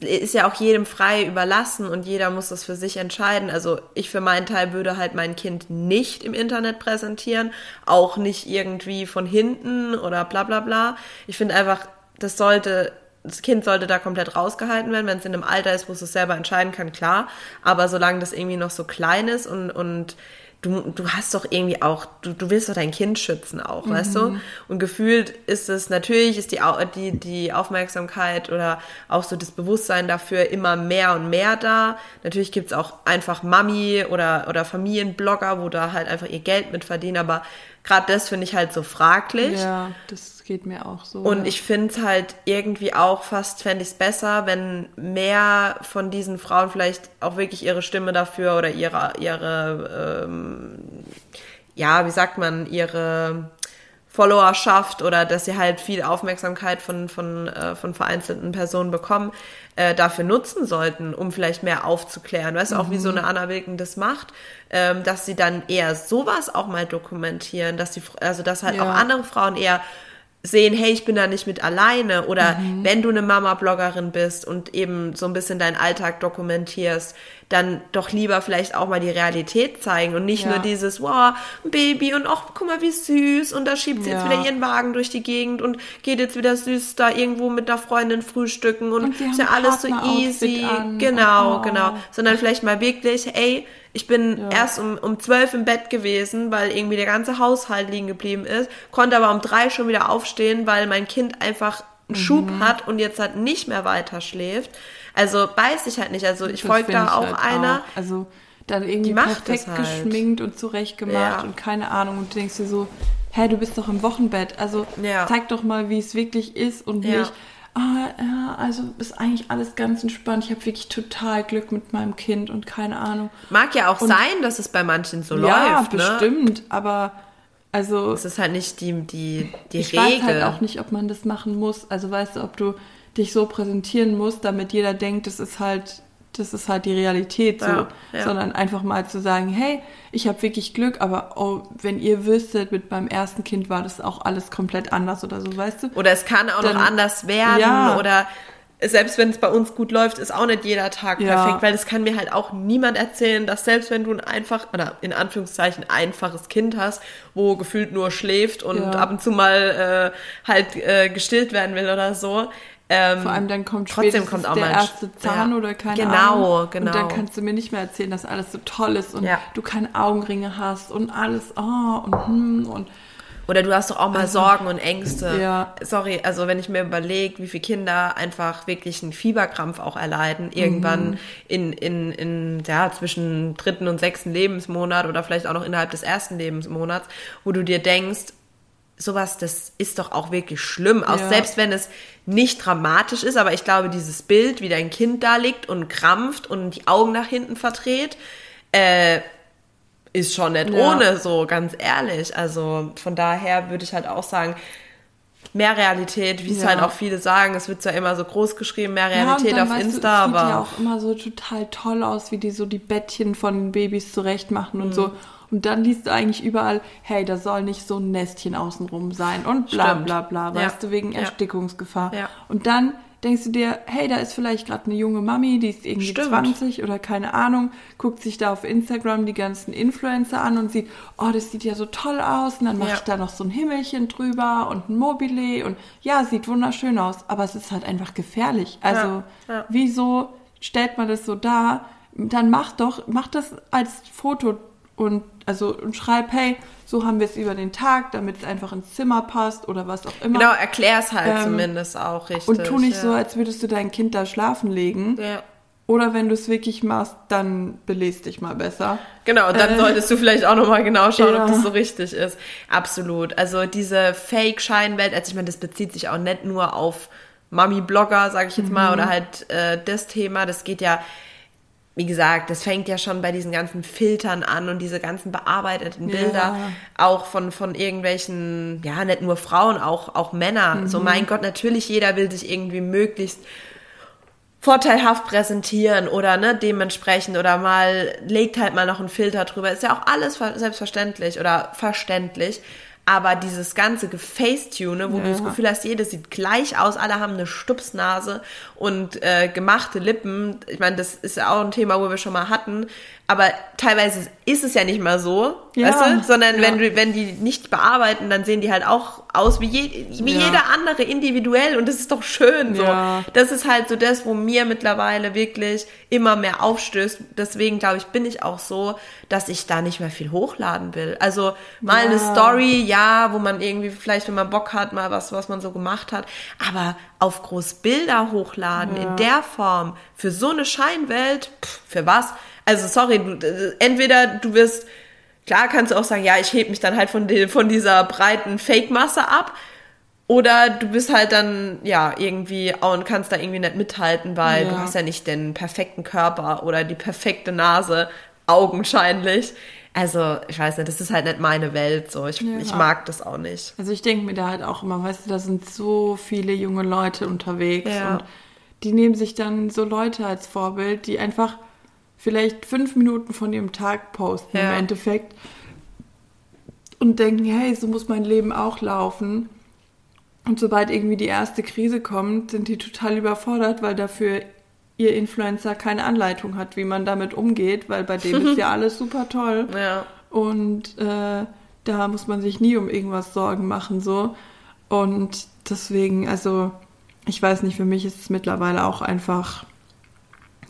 [SPEAKER 1] ist ja auch jedem frei überlassen und jeder muss das für sich entscheiden. Also ich für meinen Teil würde halt mein Kind nicht im Internet präsentieren, auch nicht irgendwie von hinten oder bla bla bla. Ich finde einfach, das sollte, das Kind sollte da komplett rausgehalten werden, wenn es in einem Alter ist, wo es es selber entscheiden kann, klar. Aber solange das irgendwie noch so klein ist und, und du, du hast doch irgendwie auch, du, du willst doch dein Kind schützen auch, weißt du? Und gefühlt ist es, natürlich ist die, die, die Aufmerksamkeit oder auch so das Bewusstsein dafür immer mehr und mehr da. Natürlich gibt's auch einfach Mami oder, oder Familienblogger, wo da halt einfach ihr Geld mit verdienen, aber gerade das finde ich halt so fraglich.
[SPEAKER 2] Ja, das geht mir auch so.
[SPEAKER 1] Und
[SPEAKER 2] ja.
[SPEAKER 1] ich finde es halt irgendwie auch fast, fände ich es besser, wenn mehr von diesen Frauen vielleicht auch wirklich ihre Stimme dafür oder ihre, ihre ähm, ja, wie sagt man, ihre Followerschaft oder dass sie halt viel Aufmerksamkeit von, von, äh, von vereinzelten Personen bekommen, äh, dafür nutzen sollten, um vielleicht mehr aufzuklären. Weißt du, auch wie so eine Anna Wilken das macht, ähm, dass sie dann eher sowas auch mal dokumentieren, dass die, also dass halt
[SPEAKER 2] Ja.
[SPEAKER 1] auch andere Frauen eher sehen, hey, ich bin da nicht mit alleine oder wenn du eine Mama-Bloggerin bist und eben so ein bisschen deinen Alltag dokumentierst, dann doch lieber vielleicht auch mal die Realität zeigen und nicht
[SPEAKER 2] Ja.
[SPEAKER 1] nur dieses, wow, ein Baby und ach, guck mal, wie süß und da schiebt sie jetzt
[SPEAKER 2] Ja.
[SPEAKER 1] wieder ihren Wagen durch die Gegend und geht jetzt wieder süß da irgendwo mit einer Freundin frühstücken und,
[SPEAKER 2] Und
[SPEAKER 1] ist ja alles so easy.
[SPEAKER 2] an.
[SPEAKER 1] Genau,
[SPEAKER 2] Oh.
[SPEAKER 1] genau. Sondern vielleicht mal wirklich, ey, ich bin
[SPEAKER 2] Ja.
[SPEAKER 1] erst um, um zwölf im Bett gewesen, weil irgendwie der ganze Haushalt liegen geblieben ist, konnte aber um drei schon wieder aufstehen, weil mein Kind einfach einen Schub
[SPEAKER 2] Mhm.
[SPEAKER 1] hat und jetzt halt nicht mehr weiter schläft. Also weiß ich halt nicht. Also ich folge da
[SPEAKER 2] ich
[SPEAKER 1] auch
[SPEAKER 2] halt
[SPEAKER 1] einer.
[SPEAKER 2] Auch. Also dann irgendwie perfekt
[SPEAKER 1] halt.
[SPEAKER 2] geschminkt und zurechtgemacht
[SPEAKER 1] Ja.
[SPEAKER 2] und keine Ahnung. Und du denkst dir so, hä, du bist doch im Wochenbett. Also
[SPEAKER 1] Ja.
[SPEAKER 2] zeig doch mal, wie es wirklich ist und
[SPEAKER 1] Ja.
[SPEAKER 2] nicht, ah, ja, also ist eigentlich alles ganz entspannt. Ich habe wirklich total Glück mit meinem Kind und keine Ahnung.
[SPEAKER 1] Mag ja auch
[SPEAKER 2] Und-
[SPEAKER 1] sein, dass es bei manchen so
[SPEAKER 2] ja,
[SPEAKER 1] läuft. Ne?
[SPEAKER 2] bestimmt, aber also
[SPEAKER 1] Es ist halt nicht die, die, die
[SPEAKER 2] ich
[SPEAKER 1] Regel.
[SPEAKER 2] weiß halt auch nicht, ob man das machen muss. Also weißt du, ob du dich so präsentieren musst, damit jeder denkt, es ist halt das ist halt die Realität so,
[SPEAKER 1] Ja, ja.
[SPEAKER 2] sondern einfach mal zu sagen, hey, ich habe wirklich Glück, aber oh, wenn ihr wüsstet, mit meinem ersten Kind war das auch alles komplett anders oder so, weißt du?
[SPEAKER 1] Oder es kann auch
[SPEAKER 2] Dann-
[SPEAKER 1] noch anders werden.
[SPEAKER 2] Ja.
[SPEAKER 1] Oder selbst wenn es bei uns gut läuft, ist auch nicht jeder Tag
[SPEAKER 2] Ja.
[SPEAKER 1] perfekt, weil es kann mir halt auch niemand erzählen, dass selbst wenn du ein einfach oder in Anführungszeichen einfaches Kind hast, wo gefühlt nur schläft und
[SPEAKER 2] Ja.
[SPEAKER 1] ab und zu mal äh, halt äh, gestillt werden will oder so. Ähm,
[SPEAKER 2] Vor allem dann kommt
[SPEAKER 1] trotzdem kommt auch
[SPEAKER 2] der
[SPEAKER 1] mal
[SPEAKER 2] erste Zahn
[SPEAKER 1] ja.
[SPEAKER 2] oder keine
[SPEAKER 1] Genau,
[SPEAKER 2] Ahnung.
[SPEAKER 1] genau.
[SPEAKER 2] Und dann kannst du mir nicht mehr erzählen, dass alles so toll ist und
[SPEAKER 1] Ja.
[SPEAKER 2] du keine Augenringe hast und alles, oh, und hm, und
[SPEAKER 1] Oder du hast doch auch mal
[SPEAKER 2] Also,
[SPEAKER 1] Sorgen und Ängste.
[SPEAKER 2] ja.
[SPEAKER 1] Sorry, also wenn ich mir überlege, wie viele Kinder einfach wirklich einen Fieberkrampf auch erleiden, irgendwann
[SPEAKER 2] Mhm.
[SPEAKER 1] in, in, in, ja, zwischen dritten und sechsten Lebensmonat oder vielleicht auch noch innerhalb des ersten Lebensmonats, wo du dir denkst, sowas, das ist doch auch wirklich schlimm. Auch
[SPEAKER 2] Ja.
[SPEAKER 1] selbst wenn es nicht dramatisch ist, aber ich glaube, dieses Bild, wie dein Kind da liegt und krampft und die Augen nach hinten verdreht, äh, ist schon nicht
[SPEAKER 2] Ja.
[SPEAKER 1] ohne, so ganz ehrlich. Also von daher würde ich halt auch sagen, mehr Realität, wie es
[SPEAKER 2] Ja.
[SPEAKER 1] halt auch viele sagen, es wird zwar immer so groß geschrieben, mehr
[SPEAKER 2] Ja,
[SPEAKER 1] Realität
[SPEAKER 2] dann,
[SPEAKER 1] auf
[SPEAKER 2] weißt
[SPEAKER 1] Insta,
[SPEAKER 2] du, es sieht ja auch immer so total toll aus, wie die so die Bettchen von den Babys zurecht machen
[SPEAKER 1] Mhm.
[SPEAKER 2] und so. Und dann liest du eigentlich überall, hey, da soll nicht so ein Nestchen außenrum sein und bla
[SPEAKER 1] Stimmt.
[SPEAKER 2] bla bla,
[SPEAKER 1] Ja.
[SPEAKER 2] weißt du, wegen. Erstickungsgefahr.
[SPEAKER 1] Ja.
[SPEAKER 2] Und dann denkst du dir, hey, da ist vielleicht gerade eine junge Mami, die ist irgendwie
[SPEAKER 1] Stimmt.
[SPEAKER 2] 20 oder keine Ahnung, guckt sich da auf Instagram die ganzen Influencer an und sieht, oh, das sieht ja so toll aus und dann mache
[SPEAKER 1] Ja.
[SPEAKER 2] ich da noch so ein Himmelchen drüber und ein Mobile und ja, sieht wunderschön aus, aber es ist halt einfach gefährlich. Also
[SPEAKER 1] Ja, ja.
[SPEAKER 2] wieso stellt man das so dar? Dann mach doch, mach das als Foto und also und schreib, hey, so haben wir es über den Tag, damit es einfach ins Zimmer passt oder was auch immer.
[SPEAKER 1] genau, erklär's halt
[SPEAKER 2] Ähm,
[SPEAKER 1] zumindest auch richtig.
[SPEAKER 2] und tu nicht
[SPEAKER 1] ja.
[SPEAKER 2] so, als würdest du dein Kind da schlafen legen.
[SPEAKER 1] Ja.
[SPEAKER 2] Oder wenn du es wirklich machst, dann belest dich mal besser.
[SPEAKER 1] Genau, dann
[SPEAKER 2] Äh,
[SPEAKER 1] solltest du vielleicht auch nochmal genau schauen,
[SPEAKER 2] ja.
[SPEAKER 1] ob das so richtig ist. Absolut. Also diese Fake-Scheinwelt, also ich meine, das bezieht sich auch nicht nur auf Mami-Blogger, sage ich jetzt mal,
[SPEAKER 2] Mhm.
[SPEAKER 1] oder halt äh, das Thema. Das geht ja, wie gesagt, das fängt ja schon bei diesen ganzen Filtern an und diese ganzen bearbeiteten
[SPEAKER 2] Ja.
[SPEAKER 1] Bilder, auch von, von irgendwelchen, ja, nicht nur Frauen, auch, auch Männer. So,
[SPEAKER 2] Mhm.
[SPEAKER 1] mein Gott, natürlich jeder will sich irgendwie möglichst vorteilhaft präsentieren oder ne, dementsprechend oder mal legt halt mal noch einen Filter drüber. Ist ja auch alles ver- selbstverständlich oder verständlich. Aber dieses ganze Gefacetune, wo du das
[SPEAKER 2] Ja.
[SPEAKER 1] Gefühl hast, jeder sieht gleich aus, alle haben eine Stupsnase und äh, gemachte Lippen. Ich meine, das ist ja auch ein Thema, wo wir schon mal hatten. Aber teilweise ist es ja nicht mal so,
[SPEAKER 2] Ja.
[SPEAKER 1] weißt du? Sondern
[SPEAKER 2] Ja.
[SPEAKER 1] wenn du, wenn die nicht bearbeiten, dann sehen die halt auch aus wie, je, wie
[SPEAKER 2] Ja.
[SPEAKER 1] jeder andere individuell und das ist doch schön. So.
[SPEAKER 2] Ja.
[SPEAKER 1] Das ist halt so das, wo mir mittlerweile wirklich immer mehr aufstößt. Deswegen glaube ich, bin ich auch so, dass ich da nicht mehr viel hochladen will. Also mal eine Story, ja, wo man irgendwie vielleicht, wenn man Bock hat, mal was, was man so gemacht hat. Aber auf groß Bilder hochladen in der Form für so eine Scheinwelt, pff, für was? Also sorry, du, äh, entweder du wirst Klar kannst du auch sagen, ja, ich heb mich dann halt von, die, von dieser breiten Fake-Masse ab. Oder du bist halt dann, ja, irgendwie und kannst da irgendwie nicht mithalten, weil
[SPEAKER 2] Ja.
[SPEAKER 1] du hast ja nicht den perfekten Körper oder die perfekte Nase, augenscheinlich. Also, ich weiß nicht, das ist halt nicht meine Welt, so. Ich,
[SPEAKER 2] Ja.
[SPEAKER 1] ich mag das auch nicht.
[SPEAKER 2] Also ich denke mir da halt auch immer, weißt du, da sind so viele junge Leute unterwegs
[SPEAKER 1] Ja.
[SPEAKER 2] und die nehmen sich dann so Leute als Vorbild, die einfach vielleicht fünf Minuten von ihrem Tag posten
[SPEAKER 1] Ja.
[SPEAKER 2] im Endeffekt und denken, hey, so muss mein Leben auch laufen. Und sobald irgendwie die erste Krise kommt, sind die total überfordert, weil dafür ihr Influencer keine Anleitung hat, wie man damit umgeht, weil bei dem ist ja [laughs] alles super toll.
[SPEAKER 1] Ja.
[SPEAKER 2] Und äh, da muss man sich nie um irgendwas Sorgen machen, so. Und deswegen, also, ich weiß nicht, für mich ist es mittlerweile auch einfach.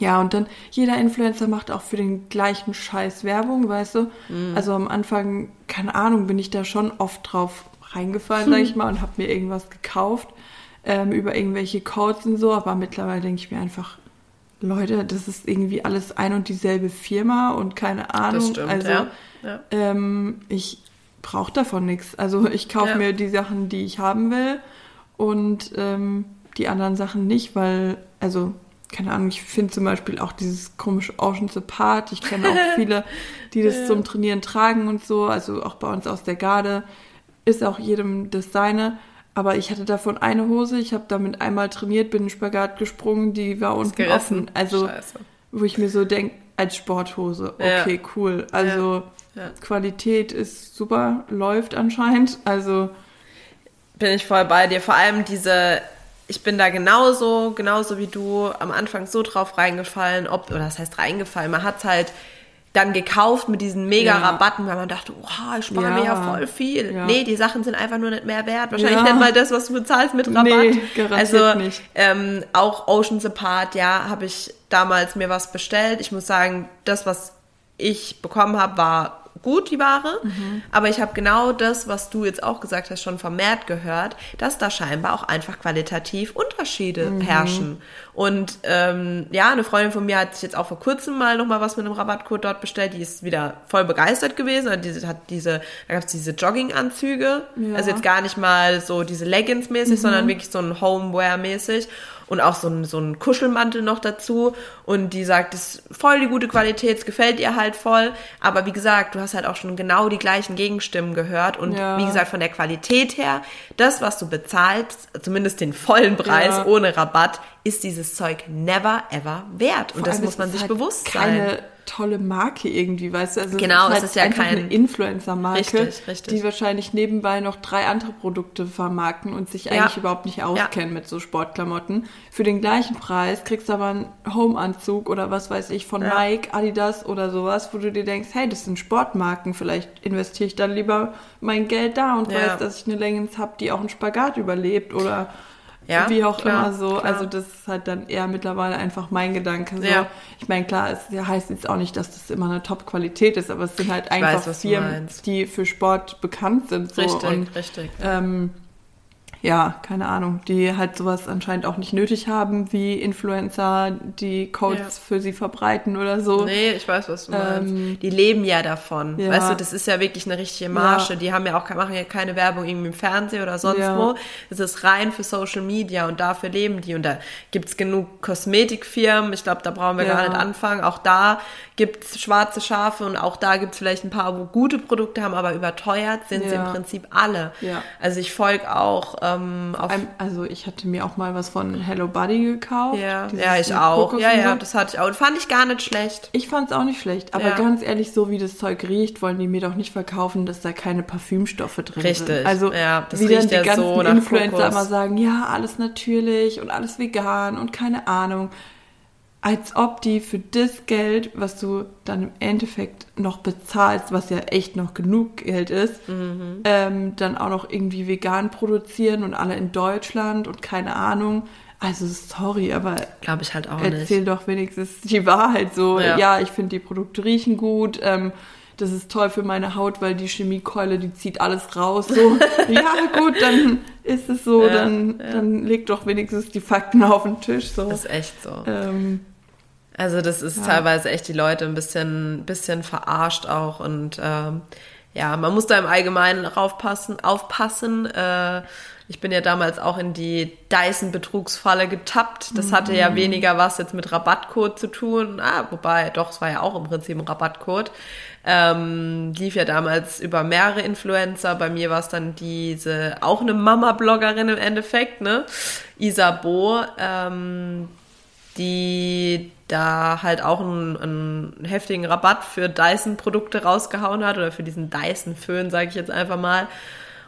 [SPEAKER 2] Ja, und dann jeder Influencer macht auch für den gleichen Scheiß Werbung, weißt du? Also am Anfang, keine Ahnung, bin ich da schon oft drauf reingefallen, sag [laughs] ich mal, und habe mir irgendwas gekauft ähm, über irgendwelche Codes und so, aber mittlerweile denke ich mir einfach, Leute, das ist irgendwie alles ein und dieselbe Firma und keine Ahnung.
[SPEAKER 1] Das stimmt,
[SPEAKER 2] also
[SPEAKER 1] ja. ja.
[SPEAKER 2] ähm, ich brauche davon nichts. Also ich kaufe
[SPEAKER 1] Ja.
[SPEAKER 2] mir die Sachen, die ich haben will und ähm, die anderen Sachen nicht, weil, also, keine Ahnung, ich finde zum Beispiel auch dieses komische Oceans Apart. Ich kenne auch [laughs] viele, die das zum Trainieren tragen und so. Also auch bei uns aus der Garde ist auch jedem das seine. Aber ich hatte davon eine Hose, ich habe damit einmal trainiert, bin in Spagat gesprungen, die war unten
[SPEAKER 1] gerissen.
[SPEAKER 2] offen. Also
[SPEAKER 1] Scheiße.
[SPEAKER 2] wo ich mir so denke, als Sporthose, okay, ja. cool. Also ja. Qualität ist super, läuft anscheinend. Also
[SPEAKER 1] bin ich voll bei dir. Vor allem diese, ich bin da genauso, genauso wie du am Anfang so drauf reingefallen, ob, oder das heißt reingefallen, man hat halt dann gekauft mit diesen mega Rabatten, weil man dachte, wow, ich spare ja. mir ja voll viel. Ja. Nee, die Sachen sind einfach nur nicht mehr wert. Wahrscheinlich ja. nicht mal das, was du bezahlst mit Rabatt. Nee, garantiert also nicht. Ähm, auch Ocean's Apart, ja, habe ich damals mir was bestellt. Ich muss sagen, das, was ich bekommen habe, war gut, die Ware. Mhm. Aber ich habe genau das, was du jetzt auch gesagt hast, schon vermehrt gehört, dass da scheinbar auch einfach qualitativ Unterschiede mhm. herrschen. Und ähm, ja, eine Freundin von mir hat sich jetzt auch vor kurzem mal nochmal was mit einem Rabattcode dort bestellt. Die ist wieder voll begeistert gewesen. Also diese, hat diese, da gab es diese Jogginganzüge. Ja. Also jetzt gar nicht mal so diese Leggings-mäßig, mhm. sondern wirklich so ein Homeware-mäßig und auch so ein, so ein Kuschelmantel noch dazu. Und die sagt, das ist voll die gute Qualität, es gefällt ihr halt voll. Aber wie gesagt, du hast halt auch schon genau die gleichen Gegenstimmen gehört. Und ja. wie gesagt, von der Qualität her, das, was du bezahlst, zumindest den vollen Preis ja. ohne Rabatt, ist dieses Zeug never ever wert. Und das muss man sich halt bewusst sein
[SPEAKER 2] tolle Marke irgendwie, weißt du? Also
[SPEAKER 1] genau,
[SPEAKER 2] es ist,
[SPEAKER 1] halt ist ja
[SPEAKER 2] einfach
[SPEAKER 1] kein...
[SPEAKER 2] eine Influencer-Marke, die wahrscheinlich nebenbei noch drei andere Produkte vermarkten und sich eigentlich ja. überhaupt nicht auskennen ja. mit so Sportklamotten. Für den gleichen Preis kriegst du aber einen Home-Anzug oder was weiß ich von ja. Nike, Adidas oder sowas, wo du dir denkst, hey, das sind Sportmarken, vielleicht investiere ich dann lieber mein Geld da und weiß, dass ich eine Leggings habe, die auch einen Spagat überlebt oder ja, wie auch klar, immer so. Klar. Also das ist halt dann eher mittlerweile einfach mein Gedanke. So. Ja. Ich meine, klar, es heißt jetzt auch nicht, dass das immer eine Top-Qualität ist, aber es sind halt ich einfach weiß, Firmen, die für Sport bekannt sind. So.
[SPEAKER 1] Richtig, und, richtig.
[SPEAKER 2] Ähm, ja, keine Ahnung, die halt sowas anscheinend auch nicht nötig haben, wie Influencer, die Codes ja. für sie verbreiten oder so.
[SPEAKER 1] Nee, ich weiß, was du meinst. Ähm, die leben ja davon. Ja. Weißt du, das ist ja wirklich eine richtige Marge. Ja. Die haben ja auch, machen ja keine Werbung irgendwie im Fernsehen oder sonst wo. Es ist rein für Social Media und dafür leben die. Und da gibt's genug Kosmetikfirmen. Ich glaube, da brauchen wir gar nicht anfangen. Auch da gibt's schwarze Schafe und auch da gibt's vielleicht ein paar, wo gute Produkte haben, aber überteuert sind sie im Prinzip alle. Also ich folge auch ähm, auf
[SPEAKER 2] also ich hatte mir auch mal was von Hello Buddy gekauft.
[SPEAKER 1] Ja, ja ich auch. Ja, ja, das hatte ich auch. Fand ich gar nicht schlecht.
[SPEAKER 2] Ich fand es auch nicht schlecht. Aber ja. ganz ehrlich, so wie das Zeug riecht, wollen die mir doch nicht verkaufen, dass da keine Parfümstoffe drin
[SPEAKER 1] Richtig.
[SPEAKER 2] sind.
[SPEAKER 1] Richtig.
[SPEAKER 2] Also
[SPEAKER 1] ja,
[SPEAKER 2] das wie dann die ganzen so Influencer immer sagen, ja, alles natürlich und alles vegan und keine Ahnung als ob die für das Geld, was du dann im Endeffekt noch bezahlst, was ja echt noch genug Geld ist, mhm. ähm, dann auch noch irgendwie vegan produzieren und alle in Deutschland und keine Ahnung. Also sorry, aber
[SPEAKER 1] glaube ich halt auch
[SPEAKER 2] erzähl
[SPEAKER 1] nicht.
[SPEAKER 2] doch wenigstens die Wahrheit so. Ja, ja ich finde die Produkte riechen gut. Ähm, das ist toll für meine Haut, weil die Chemiekeule, die zieht alles raus. So, [laughs] ja gut, dann ist es so, ja, dann, ja. dann leg doch wenigstens die Fakten auf den Tisch. So.
[SPEAKER 1] Das ist echt so. Ähm, also das ist ja. teilweise echt die Leute ein bisschen, bisschen verarscht auch und ähm, ja, man muss da im Allgemeinen aufpassen. aufpassen. Äh, ich bin ja damals auch in die Dyson-Betrugsfalle getappt. Das hatte ja mhm. weniger was jetzt mit Rabattcode zu tun. Ah, wobei, doch, es war ja auch im Prinzip ein Rabattcode. Ähm, lief ja damals über mehrere Influencer. Bei mir war es dann diese, auch eine Mama-Bloggerin im Endeffekt, ne? Isabo, ähm, die da halt auch einen, einen heftigen Rabatt für Dyson-Produkte rausgehauen hat oder für diesen Dyson-Föhn, sage ich jetzt einfach mal.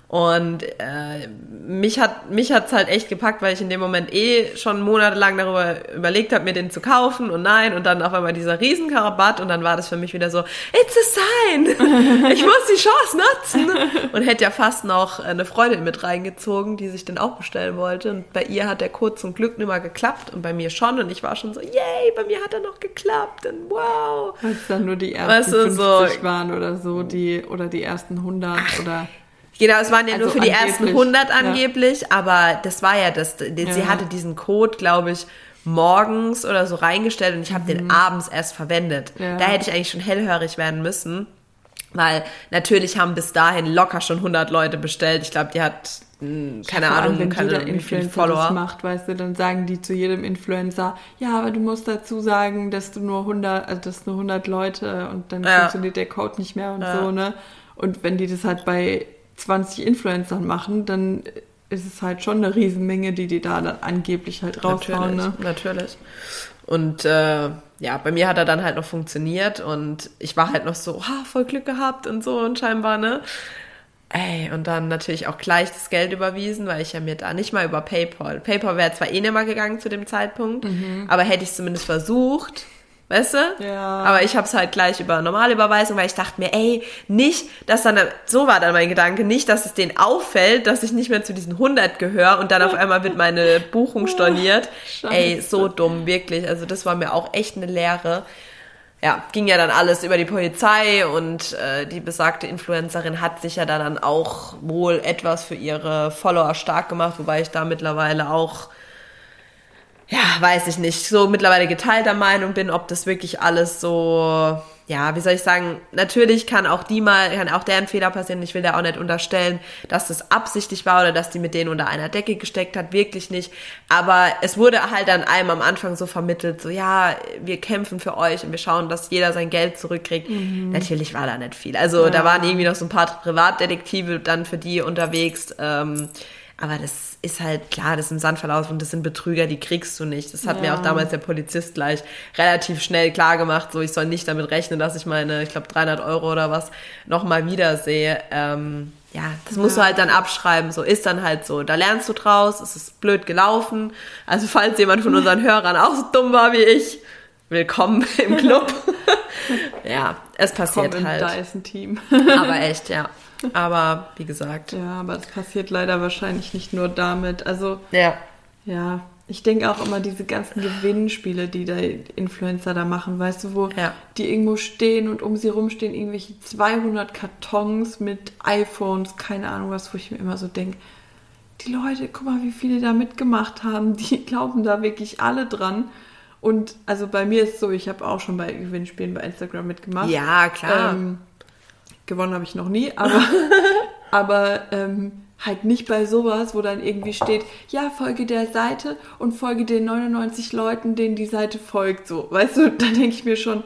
[SPEAKER 1] Und äh, mich hat mich hat's halt echt gepackt, weil ich in dem Moment eh schon monatelang darüber überlegt habe, mir den zu kaufen und nein und dann auf einmal dieser Riesenkarabatt und dann war das für mich wieder so It's a sign, [laughs] ich muss die Chance nutzen! Und hätte ja fast noch eine Freundin mit reingezogen, die sich den auch bestellen wollte. Und bei ihr hat der Code zum Glück nicht mal geklappt und bei mir schon. Und ich war schon so Yay, bei mir hat er noch geklappt! Und wow.
[SPEAKER 2] Weil es dann nur die ersten weißt du, 50 so, waren oder so die oder die ersten 100 ach, oder
[SPEAKER 1] Genau, es waren ja also nur für die ersten 100 angeblich, ja. aber das war ja das. Sie ja. hatte diesen Code, glaube ich, morgens oder so reingestellt und ich habe mhm. den abends erst verwendet. Ja. Da hätte ich eigentlich schon hellhörig werden müssen, weil natürlich haben bis dahin locker schon 100 Leute bestellt. Ich glaube, die hat hm, keine Ahnung, allem,
[SPEAKER 2] wenn
[SPEAKER 1] keine
[SPEAKER 2] jeder Influencer das macht, weißt du, dann sagen die zu jedem Influencer, ja, aber du musst dazu sagen, dass du nur 100, also dass nur 100 Leute und dann ja. funktioniert der Code nicht mehr und ja. so, ne? Und wenn die das halt bei 20 Influencern machen, dann ist es halt schon eine Riesenmenge, die die da dann angeblich halt raushauen.
[SPEAKER 1] Natürlich, ne? natürlich. Und äh, ja, bei mir hat er dann halt noch funktioniert und ich war halt noch so, ha, voll Glück gehabt und so und scheinbar, ne? Ey, und dann natürlich auch gleich das Geld überwiesen, weil ich ja mir da nicht mal über PayPal. PayPal wäre zwar eh nicht mehr gegangen zu dem Zeitpunkt, mhm. aber hätte ich es zumindest versucht, weißt du?
[SPEAKER 2] Ja.
[SPEAKER 1] Aber ich habe es halt gleich über normale Überweisung, weil ich dachte mir, ey, nicht, dass dann, so war dann mein Gedanke, nicht, dass es denen auffällt, dass ich nicht mehr zu diesen 100 gehöre und dann auf einmal wird meine [laughs] Buchung storniert. Ey, so dumm, wirklich. Also das war mir auch echt eine Lehre ja, ging ja dann alles über die Polizei und äh, die besagte Influencerin hat sich ja dann auch wohl etwas für ihre Follower stark gemacht, wobei ich da mittlerweile auch, ja, weiß ich nicht, so mittlerweile geteilter Meinung bin, ob das wirklich alles so ja, wie soll ich sagen, natürlich kann auch die mal, kann auch deren Fehler passieren. Ich will da auch nicht unterstellen, dass das absichtlich war oder dass die mit denen unter einer Decke gesteckt hat, wirklich nicht. Aber es wurde halt an einem am Anfang so vermittelt, so ja, wir kämpfen für euch und wir schauen, dass jeder sein Geld zurückkriegt. Mhm. Natürlich war da nicht viel. Also ja. da waren irgendwie noch so ein paar Privatdetektive dann für die unterwegs. Ähm, aber das ist halt klar, das ist im Sand verlaufen und das sind Betrüger, die kriegst du nicht. Das hat ja. mir auch damals der Polizist gleich relativ schnell klar gemacht, so ich soll nicht damit rechnen, dass ich meine, ich glaube 300 Euro oder was nochmal wiedersehe. Ähm, ja, das musst ja. du halt dann abschreiben. So ist dann halt so. Da lernst du draus. Es ist blöd gelaufen. Also falls jemand von unseren [laughs] Hörern auch so dumm war wie ich, willkommen im Club. [laughs] ja, es passiert Komm halt.
[SPEAKER 2] Da ist ein Team. [laughs]
[SPEAKER 1] Aber [laughs] echt, ja. Aber wie gesagt.
[SPEAKER 2] Ja, aber es passiert leider wahrscheinlich nicht nur damit. Also,
[SPEAKER 1] ja.
[SPEAKER 2] Ja, ich denke auch immer diese ganzen Gewinnspiele, die da Influencer da machen, weißt du, wo
[SPEAKER 1] ja.
[SPEAKER 2] die irgendwo stehen und um sie rum stehen irgendwelche 200 Kartons mit iPhones, keine Ahnung was, wo ich mir immer so denke, die Leute, guck mal, wie viele da mitgemacht haben, die glauben da wirklich alle dran. Und also bei mir ist es so, ich habe auch schon bei Gewinnspielen bei Instagram mitgemacht.
[SPEAKER 1] Ja, klar.
[SPEAKER 2] Ähm, Gewonnen habe ich noch nie, aber, [laughs] aber ähm, halt nicht bei sowas, wo dann irgendwie steht, ja, folge der Seite und folge den 99 Leuten, denen die Seite folgt. So, weißt du, da denke ich mir schon,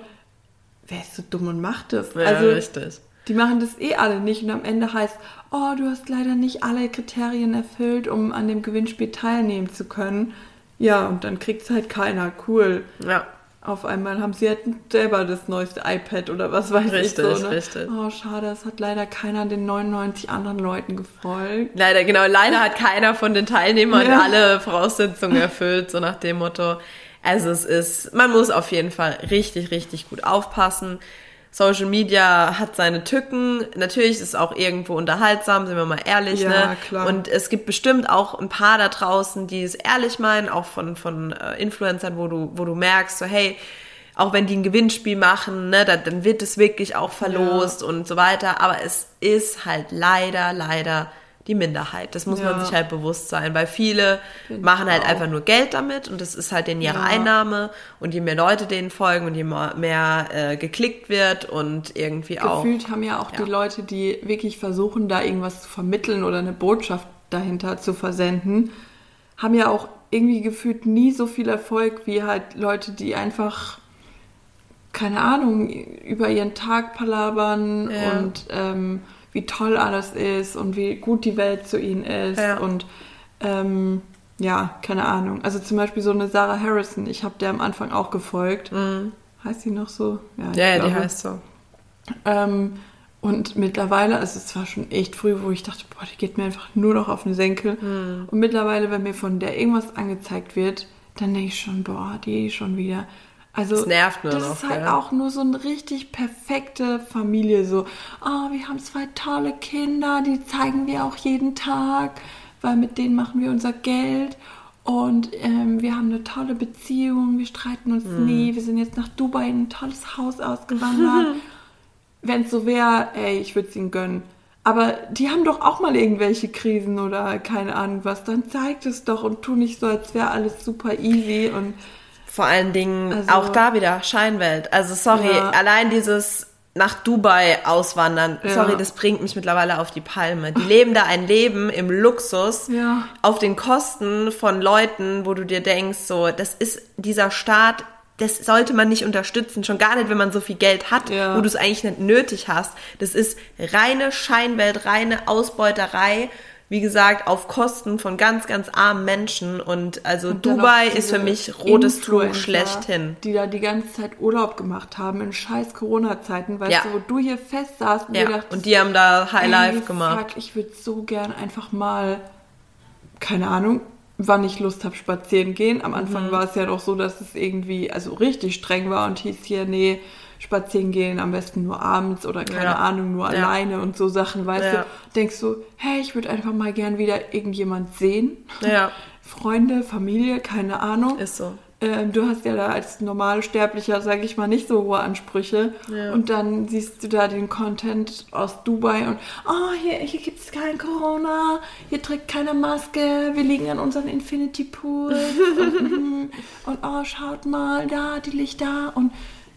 [SPEAKER 2] wer ist so dumm und macht das?
[SPEAKER 1] Ja, also, richtig.
[SPEAKER 2] Die machen das eh alle nicht und am Ende heißt, oh, du hast leider nicht alle Kriterien erfüllt, um an dem Gewinnspiel teilnehmen zu können. Ja, und dann kriegt es halt keiner. Cool.
[SPEAKER 1] Ja
[SPEAKER 2] auf einmal haben sie halt selber das neueste iPad oder was weiß
[SPEAKER 1] richtig,
[SPEAKER 2] ich so.
[SPEAKER 1] Ne? Richtig.
[SPEAKER 2] Oh, schade, es hat leider keiner den 99 anderen Leuten gefolgt.
[SPEAKER 1] Leider, genau, leider hat keiner von den Teilnehmern ja. alle Voraussetzungen erfüllt, so nach dem Motto. Also es ist, man muss auf jeden Fall richtig, richtig gut aufpassen. Social Media hat seine Tücken. Natürlich ist es auch irgendwo unterhaltsam, sind wir mal ehrlich.
[SPEAKER 2] Ja,
[SPEAKER 1] ne?
[SPEAKER 2] klar.
[SPEAKER 1] Und es gibt bestimmt auch ein paar da draußen, die es ehrlich meinen, auch von, von äh, Influencern, wo du, wo du merkst, so hey, auch wenn die ein Gewinnspiel machen, ne, dann, dann wird es wirklich auch verlost ja. und so weiter. Aber es ist halt leider, leider die Minderheit. Das muss ja. man sich halt bewusst sein, weil viele genau. machen halt einfach nur Geld damit und das ist halt denen ihre ja. Einnahme und je mehr Leute denen folgen und je mehr äh, geklickt wird und irgendwie
[SPEAKER 2] Gefühlt
[SPEAKER 1] auch.
[SPEAKER 2] Gefühlt haben ja auch ja. die Leute, die wirklich versuchen, da irgendwas zu vermitteln oder eine Botschaft dahinter zu versenden, haben ja auch irgendwie gefühlt nie so viel Erfolg wie halt Leute, die einfach keine Ahnung, über ihren Tag palabern und ähm, wie toll alles ist und wie gut die Welt zu ihnen ist
[SPEAKER 1] ja.
[SPEAKER 2] und ähm, ja, keine Ahnung. Also zum Beispiel so eine Sarah Harrison, ich habe der am Anfang auch gefolgt.
[SPEAKER 1] Mhm.
[SPEAKER 2] Heißt sie noch so?
[SPEAKER 1] Ja, ja, ja die heißt so.
[SPEAKER 2] Ähm, und mittlerweile, also es war schon echt früh, wo ich dachte, boah, die geht mir einfach nur noch auf den Senkel.
[SPEAKER 1] Mhm.
[SPEAKER 2] Und mittlerweile, wenn mir von der irgendwas angezeigt wird, dann denke ich schon, boah, die schon wieder. Also
[SPEAKER 1] das nervt nur
[SPEAKER 2] das
[SPEAKER 1] noch.
[SPEAKER 2] ist halt
[SPEAKER 1] ja.
[SPEAKER 2] auch nur so eine richtig perfekte Familie. So, oh, wir haben zwei tolle Kinder, die zeigen wir auch jeden Tag, weil mit denen machen wir unser Geld. Und ähm, wir haben eine tolle Beziehung, wir streiten uns mhm. nie, wir sind jetzt nach Dubai in ein tolles Haus ausgewandert. [laughs] Wenn es so wäre, ey, ich würde es ihnen gönnen. Aber die haben doch auch mal irgendwelche Krisen oder keine Ahnung was. Dann zeigt es doch und tu nicht so, als wäre alles super easy und
[SPEAKER 1] vor allen Dingen also, auch da wieder Scheinwelt. Also sorry, ja. allein dieses nach Dubai auswandern, ja. sorry, das bringt mich mittlerweile auf die Palme. Die leben da ein Leben im Luxus
[SPEAKER 2] ja.
[SPEAKER 1] auf den Kosten von Leuten, wo du dir denkst, so, das ist dieser Staat, das sollte man nicht unterstützen, schon gar nicht, wenn man so viel Geld hat,
[SPEAKER 2] ja.
[SPEAKER 1] wo du es eigentlich nicht nötig hast. Das ist reine Scheinwelt, reine Ausbeuterei wie gesagt, auf Kosten von ganz, ganz armen Menschen. Und also und Dubai ist für mich rotes Tuch schlechthin.
[SPEAKER 2] Die da die ganze Zeit Urlaub gemacht haben in scheiß Corona-Zeiten, weißt ja. du, wo du hier fest saßt
[SPEAKER 1] und ja. dachtest, und die haben da High Life gemacht.
[SPEAKER 2] Fuck, ich würde so gern einfach mal, keine Ahnung, wann ich Lust habe, spazieren gehen. Am Anfang mhm. war es ja doch so, dass es irgendwie, also richtig streng war und hieß hier, nee, spazieren gehen, am besten nur abends oder keine ja. Ahnung, nur ja. alleine und so Sachen, weißt du, denkst du, hey, ich würde einfach mal gern wieder irgendjemand sehen. Freunde, Familie, keine Ahnung.
[SPEAKER 1] Ist so.
[SPEAKER 2] Ähm, du hast ja da als normale Sterblicher, sage ich mal, nicht so hohe Ansprüche. Ja. Und dann siehst du da den Content aus Dubai und, oh, hier, hier gibt es kein Corona, hier trägt keine Maske, wir liegen an unseren Infinity Pools und, [laughs] und, oh, schaut mal, da, die Lichter und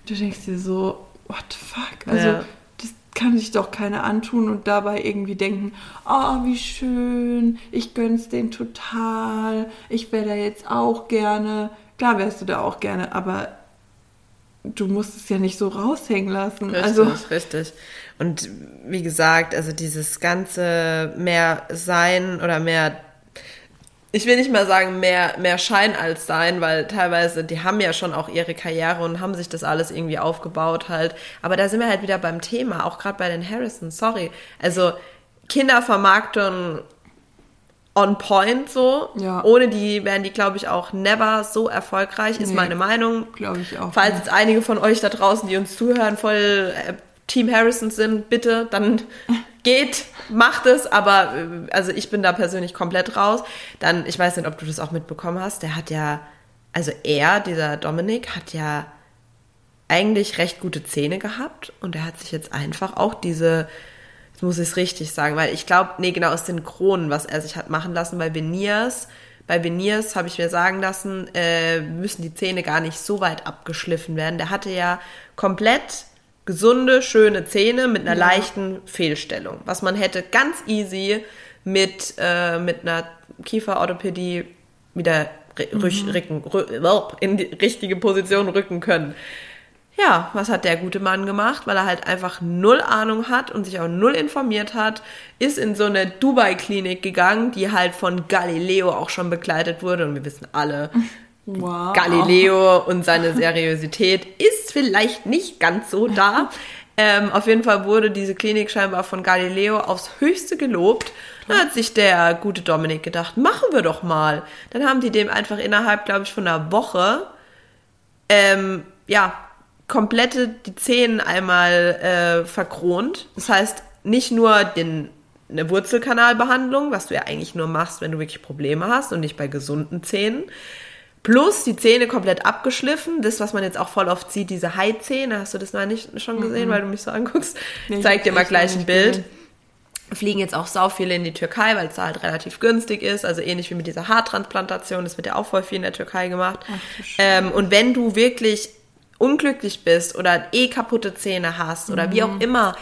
[SPEAKER 2] du denkst dir so, what the fuck? Also, ja. das kann sich doch keiner antun und dabei irgendwie denken, oh, wie schön, ich gönn's denen total, ich wäre da jetzt auch gerne. Klar wärst du da auch gerne, aber du musst es ja nicht so raushängen lassen.
[SPEAKER 1] Richtig,
[SPEAKER 2] also,
[SPEAKER 1] richtig. Und wie gesagt, also dieses ganze mehr Sein oder mehr ich will nicht mal sagen, mehr, mehr Schein als Sein, weil teilweise, die haben ja schon auch ihre Karriere und haben sich das alles irgendwie aufgebaut halt. Aber da sind wir halt wieder beim Thema, auch gerade bei den Harrison, sorry. Also Kindervermarktung on point so. Ja. Ohne die wären die, glaube ich, auch never so erfolgreich, ist nee, meine Meinung.
[SPEAKER 2] Glaube ich auch.
[SPEAKER 1] Falls jetzt einige von euch da draußen, die uns zuhören, voll äh, Team Harrison sind, bitte, dann [laughs] geht, macht es, aber äh, also ich bin da persönlich komplett raus. Dann, ich weiß nicht, ob du das auch mitbekommen hast, der hat ja, also er, dieser Dominik, hat ja eigentlich recht gute Zähne gehabt und er hat sich jetzt einfach auch diese, jetzt muss ich es richtig sagen, weil ich glaube, nee, genau aus den Kronen, was er sich hat machen lassen bei Veneers. Bei Veneers habe ich mir sagen lassen, äh, müssen die Zähne gar nicht so weit abgeschliffen werden. Der hatte ja komplett gesunde, schöne Zähne mit einer ja. leichten Fehlstellung. Was man hätte ganz easy mit, äh, mit einer Kieferorthopädie wieder mhm. rücken, in die richtige Position rücken können. Ja, was hat der gute Mann gemacht? Weil er halt einfach null Ahnung hat und sich auch null informiert hat, ist in so eine Dubai-Klinik gegangen, die halt von Galileo auch schon begleitet wurde. Und wir wissen alle, [laughs] Wow. Galileo und seine Seriosität ist vielleicht nicht ganz so da. [laughs] Ähm, auf jeden Fall wurde diese Klinik scheinbar von Galileo aufs Höchste gelobt. Da hat sich der gute Dominik gedacht, machen wir doch mal. Dann haben die dem einfach innerhalb, glaube ich, von einer Woche, ähm, ja, komplette die Zähne einmal äh, verkront. Das heißt, nicht nur den, eine Wurzelkanalbehandlung, was du ja eigentlich nur machst, wenn du wirklich Probleme hast und nicht bei gesunden Zähnen, Plus die Zähne komplett abgeschliffen. Das, was man jetzt auch voll oft sieht, diese Haizähne. Hast du das mal nicht schon gesehen, mhm. weil du mich so anguckst? Nee, ich zeig dir mal gleich ein Bild. Gesehen. Fliegen jetzt auch sau viele in die Türkei, weil es da halt relativ günstig ist. Also ähnlich wie mit dieser Haartransplantation. Das wird ja auch voll viel in der Türkei gemacht. Ach, ähm, und wenn du wirklich unglücklich bist oder eh kaputte Zähne hast oder mhm. wie auch immer,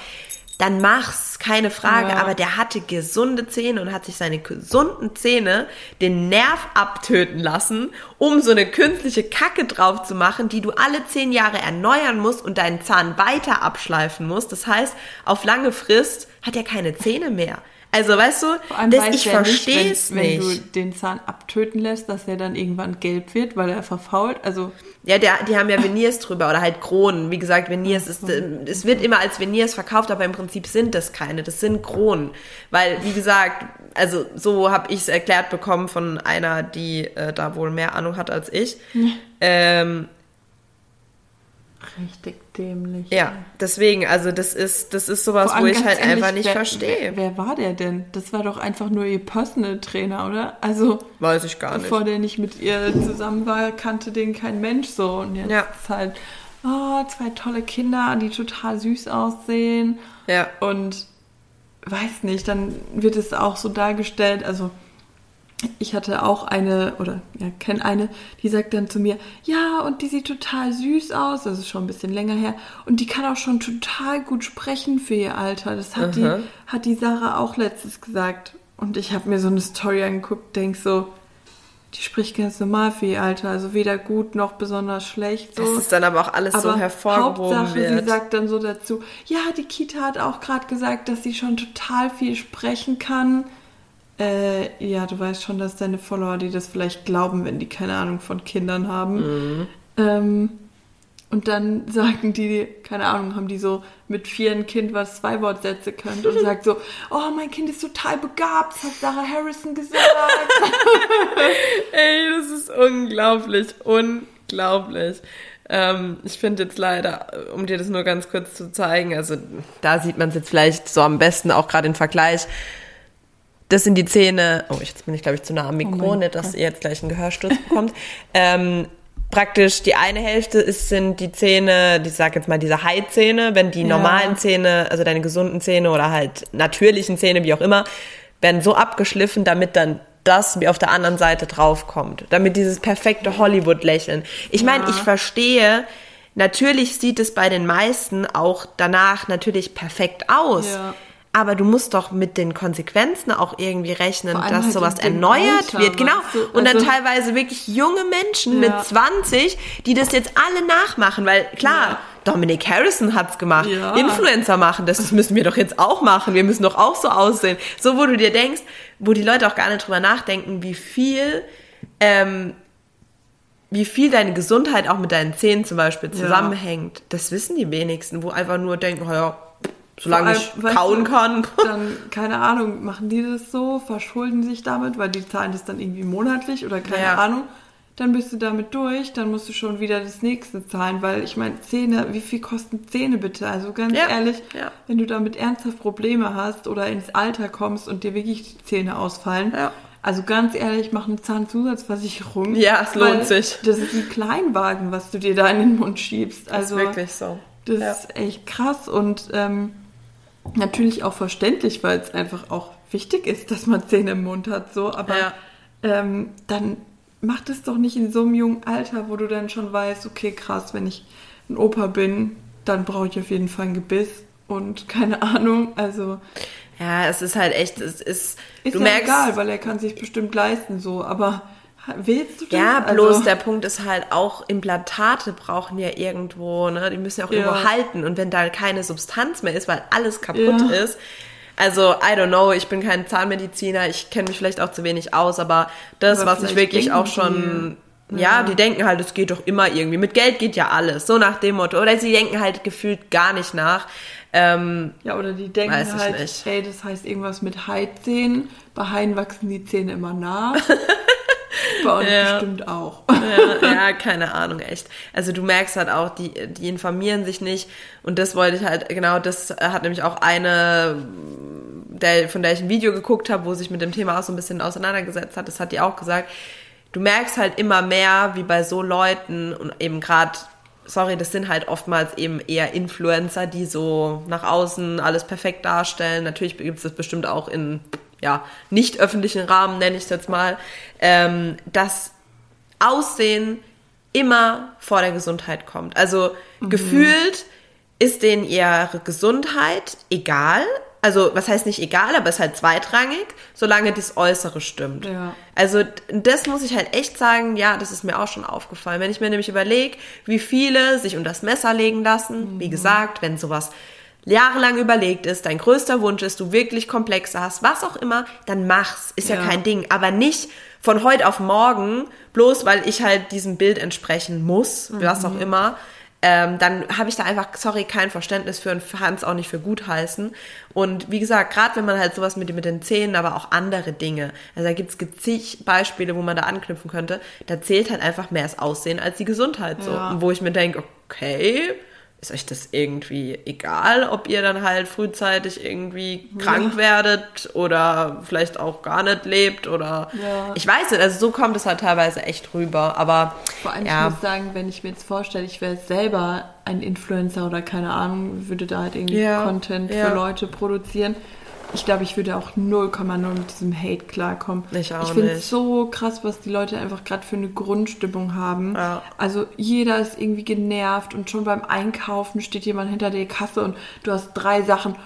[SPEAKER 1] dann mach's, keine Frage. Ja. Aber der hatte gesunde Zähne und hat sich seine gesunden Zähne den Nerv abtöten lassen, um so eine künstliche Kacke drauf zu machen, die du alle zehn Jahre erneuern musst und deinen Zahn weiter abschleifen musst. Das heißt, auf lange Frist hat er keine Zähne mehr. Also weißt du, das, ich verstehe es nicht.
[SPEAKER 2] Wenn, wenn du den Zahn abtöten lässt, dass er dann irgendwann gelb wird, weil er verfault. Also
[SPEAKER 1] ja, der, die haben ja Veneers drüber oder halt Kronen. Wie gesagt, Veneers ist, es wird immer als Veneers verkauft, aber im Prinzip sind das keine. Das sind Kronen, weil wie gesagt, also so habe ich es erklärt bekommen von einer, die äh, da wohl mehr Ahnung hat als ich. ähm,
[SPEAKER 2] Richtig dämlich.
[SPEAKER 1] Ja, deswegen, also das ist, das ist sowas, wo ich halt ehrlich, einfach nicht
[SPEAKER 2] wer,
[SPEAKER 1] verstehe.
[SPEAKER 2] Wer, wer, war der denn? Das war doch einfach nur ihr Personal Trainer, oder? Also
[SPEAKER 1] weiß ich gar nicht.
[SPEAKER 2] Bevor der nicht mit ihr zusammen war, kannte den kein Mensch so. Und jetzt ja. ist halt, oh, zwei tolle Kinder, die total süß aussehen.
[SPEAKER 1] Ja.
[SPEAKER 2] Und weiß nicht, dann wird es auch so dargestellt, also ich hatte auch eine, oder ja, kenne eine, die sagt dann zu mir, ja, und die sieht total süß aus, das ist schon ein bisschen länger her, und die kann auch schon total gut sprechen für ihr Alter. Das hat, die, hat die Sarah auch letztes gesagt. Und ich habe mir so eine Story angeguckt, denk so, die spricht ganz normal für ihr Alter, also weder gut noch besonders schlecht. So.
[SPEAKER 1] Das ist dann aber auch alles aber so hervorgehoben Hauptsache, wird.
[SPEAKER 2] sie sagt dann so dazu, ja, die Kita hat auch gerade gesagt, dass sie schon total viel sprechen kann Äh, ja, du weißt schon, dass deine Follower, die das vielleicht glauben, wenn die keine Ahnung von Kindern haben.
[SPEAKER 1] Mhm.
[SPEAKER 2] Ähm, und dann sagen die, keine Ahnung, haben die so mit vier ein Kind, was zwei Wortsätze könnte und [laughs] sagt so, oh, mein Kind ist total begabt, das hat Sarah Harrison gesagt. [laughs]
[SPEAKER 1] Ey, das ist unglaublich, unglaublich. Ähm, ich finde jetzt leider, um dir das nur ganz kurz zu zeigen, also da sieht man es jetzt vielleicht so am besten auch gerade im Vergleich. Das sind die Zähne. Oh, jetzt bin ich, glaube ich, zu nah am Mikro,
[SPEAKER 2] mein
[SPEAKER 1] nicht, dass ihr jetzt gleich einen Gehörsturz bekommt. [laughs] ähm, praktisch die eine Hälfte ist, sind die Zähne, ich sag jetzt mal diese High-Zähne, wenn die
[SPEAKER 2] Ja.
[SPEAKER 1] normalen Zähne, also deine gesunden Zähne oder halt natürlichen Zähne, wie auch immer, werden so abgeschliffen, damit dann das wie auf der anderen Seite draufkommt. Damit dieses perfekte Hollywood-Lächeln. Ich meine,
[SPEAKER 2] Ja.
[SPEAKER 1] ich verstehe, natürlich sieht es bei den meisten auch danach natürlich perfekt aus.
[SPEAKER 2] Ja.
[SPEAKER 1] Aber du musst doch mit den Konsequenzen auch irgendwie rechnen, dass
[SPEAKER 2] halt
[SPEAKER 1] sowas erneuert
[SPEAKER 2] Alter,
[SPEAKER 1] wird. Genau.
[SPEAKER 2] du?
[SPEAKER 1] Und dann
[SPEAKER 2] Also-
[SPEAKER 1] teilweise wirklich junge Menschen
[SPEAKER 2] Ja.
[SPEAKER 1] mit 20, die das jetzt alle nachmachen, weil klar,
[SPEAKER 2] Ja.
[SPEAKER 1] Dominic Harrison hat's gemacht.
[SPEAKER 2] Ja.
[SPEAKER 1] Influencer machen das, das müssen wir doch jetzt auch machen. Wir müssen doch auch so aussehen. So, wo du dir denkst, wo die Leute auch gar nicht drüber nachdenken, wie viel, ähm, wie viel deine Gesundheit auch mit deinen Zähnen zum Beispiel zusammenhängt. Das wissen die wenigsten, wo einfach nur denken, naja, solange ich
[SPEAKER 2] allem, weißt
[SPEAKER 1] kauen
[SPEAKER 2] du,
[SPEAKER 1] kann. [laughs]
[SPEAKER 2] Dann, keine Ahnung, machen die das so, verschulden sich damit, weil die zahlen das dann irgendwie monatlich oder keine
[SPEAKER 1] Ja.
[SPEAKER 2] Ahnung. Dann bist du damit durch, dann musst du schon wieder das nächste zahlen, weil ich meine, Zähne, wie viel kosten Zähne bitte? Also ganz
[SPEAKER 1] Ja,
[SPEAKER 2] ehrlich,
[SPEAKER 1] ja.
[SPEAKER 2] wenn du damit ernsthaft Probleme hast oder ins Alter kommst und dir wirklich die Zähne ausfallen, also ganz ehrlich, mach eine Zahnzusatzversicherung.
[SPEAKER 1] Ja, es lohnt sich.
[SPEAKER 2] Das ist ein Kleinwagen, was du dir da in den Mund schiebst. Also,
[SPEAKER 1] ist wirklich so.
[SPEAKER 2] das
[SPEAKER 1] Ja.
[SPEAKER 2] ist echt krass und ähm, natürlich auch verständlich, weil es einfach auch wichtig ist, dass man Zähne im Mund hat, so, aber
[SPEAKER 1] Ja.
[SPEAKER 2] ähm, dann macht es doch nicht in so einem jungen Alter, wo du dann schon weißt, okay, krass, wenn ich ein Opa bin, dann brauche ich auf jeden Fall ein Gebiss und keine [laughs] Ahnung, also
[SPEAKER 1] Ja, es ist halt echt, es ist,
[SPEAKER 2] ist
[SPEAKER 1] du
[SPEAKER 2] ja
[SPEAKER 1] merkst,
[SPEAKER 2] egal, weil er kann sich bestimmt leisten, so, aber willst du das?
[SPEAKER 1] ja, bloß
[SPEAKER 2] also,
[SPEAKER 1] der Punkt ist halt auch, Implantate brauchen ja irgendwo, ne, die müssen ja auch
[SPEAKER 2] Ja.
[SPEAKER 1] irgendwo halten und wenn da keine Substanz mehr ist, weil alles kaputt
[SPEAKER 2] Ja.
[SPEAKER 1] ist, also, I don't know, ich bin kein Zahnmediziner, ich kenne mich vielleicht auch zu wenig aus, aber das,
[SPEAKER 2] Aber
[SPEAKER 1] was ich wirklich auch schon,
[SPEAKER 2] die,
[SPEAKER 1] ja,
[SPEAKER 2] ja.
[SPEAKER 1] die denken halt, es geht doch immer irgendwie. Mit Geld geht ja alles, so nach dem Motto. Oder sie denken halt gefühlt gar nicht nach. Ähm,
[SPEAKER 2] Ja, oder die denken halt,
[SPEAKER 1] nicht.
[SPEAKER 2] ey, das heißt irgendwas mit Haizähnen. Bei Haien wachsen die Zähne immer nach. [laughs] [laughs] Bei uns
[SPEAKER 1] Ja.
[SPEAKER 2] bestimmt auch.
[SPEAKER 1] ja, [laughs] ja, keine Ahnung, echt. Also du merkst halt auch, die, die informieren sich nicht. Und das wollte ich halt, genau, das hat nämlich auch eine, der, von der ich ein Video geguckt habe, wo sich mit dem Thema auch so ein bisschen auseinandergesetzt hat, das hat die auch gesagt. Du merkst halt immer mehr, wie bei so Leuten und eben gerade, sorry, das sind halt oftmals eben eher Influencer, die so nach außen alles perfekt darstellen. Natürlich gibt es das bestimmt auch in ja, nicht öffentlichen Rahmen, nenne ich es jetzt mal, ähm, dass Aussehen immer vor der Gesundheit kommt. Also gefühlt ist denen ihre Gesundheit egal. Also, was heißt nicht egal, aber ist halt zweitrangig, solange das Äußere stimmt.
[SPEAKER 2] Ja.
[SPEAKER 1] Also, das muss ich halt echt sagen, ja, das ist mir auch schon aufgefallen. Wenn ich mir nämlich überlege, wie viele sich unter das Messer legen lassen, wie gesagt, wenn sowas jahrelang überlegt ist, dein größter Wunsch ist, du wirklich Komplexe hast, was auch immer, dann mach's. Ist ja,
[SPEAKER 2] Ja.
[SPEAKER 1] kein Ding. Aber nicht von heute auf morgen, bloß weil ich halt diesem Bild entsprechen muss, was auch immer. Ähm, dann habe ich da einfach, sorry, kein Verständnis für und kann es auch nicht für gut heißen. Und wie gesagt, gerade wenn man halt sowas mit, mit den Zähnen, aber auch andere Dinge, also da gibt's zig Beispiele, wo man da anknüpfen könnte, da zählt halt einfach mehr das Aussehen als die Gesundheit so.
[SPEAKER 2] Ja.
[SPEAKER 1] Und wo ich mir denke, okay, ist euch das irgendwie egal, ob ihr dann halt frühzeitig irgendwie krank werdet oder vielleicht auch gar nicht lebt oder
[SPEAKER 2] Ja.
[SPEAKER 1] ich weiß nicht, also so kommt es halt teilweise echt rüber, aber
[SPEAKER 2] Vor allem,
[SPEAKER 1] ja,
[SPEAKER 2] ich muss sagen, wenn ich mir jetzt vorstelle, ich wäre selber ein Influencer oder keine Ahnung, würde da halt irgendwie
[SPEAKER 1] Ja,
[SPEAKER 2] Content
[SPEAKER 1] ja.
[SPEAKER 2] für Leute produzieren. Ich glaube, ich würde auch 0,0 mit diesem Hate klarkommen.
[SPEAKER 1] Ich auch
[SPEAKER 2] ich finde es so krass, was die Leute einfach gerade für eine Grundstimmung haben.
[SPEAKER 1] Ja.
[SPEAKER 2] Also jeder ist irgendwie genervt und schon beim Einkaufen steht jemand hinter der Kasse und du hast drei Sachen.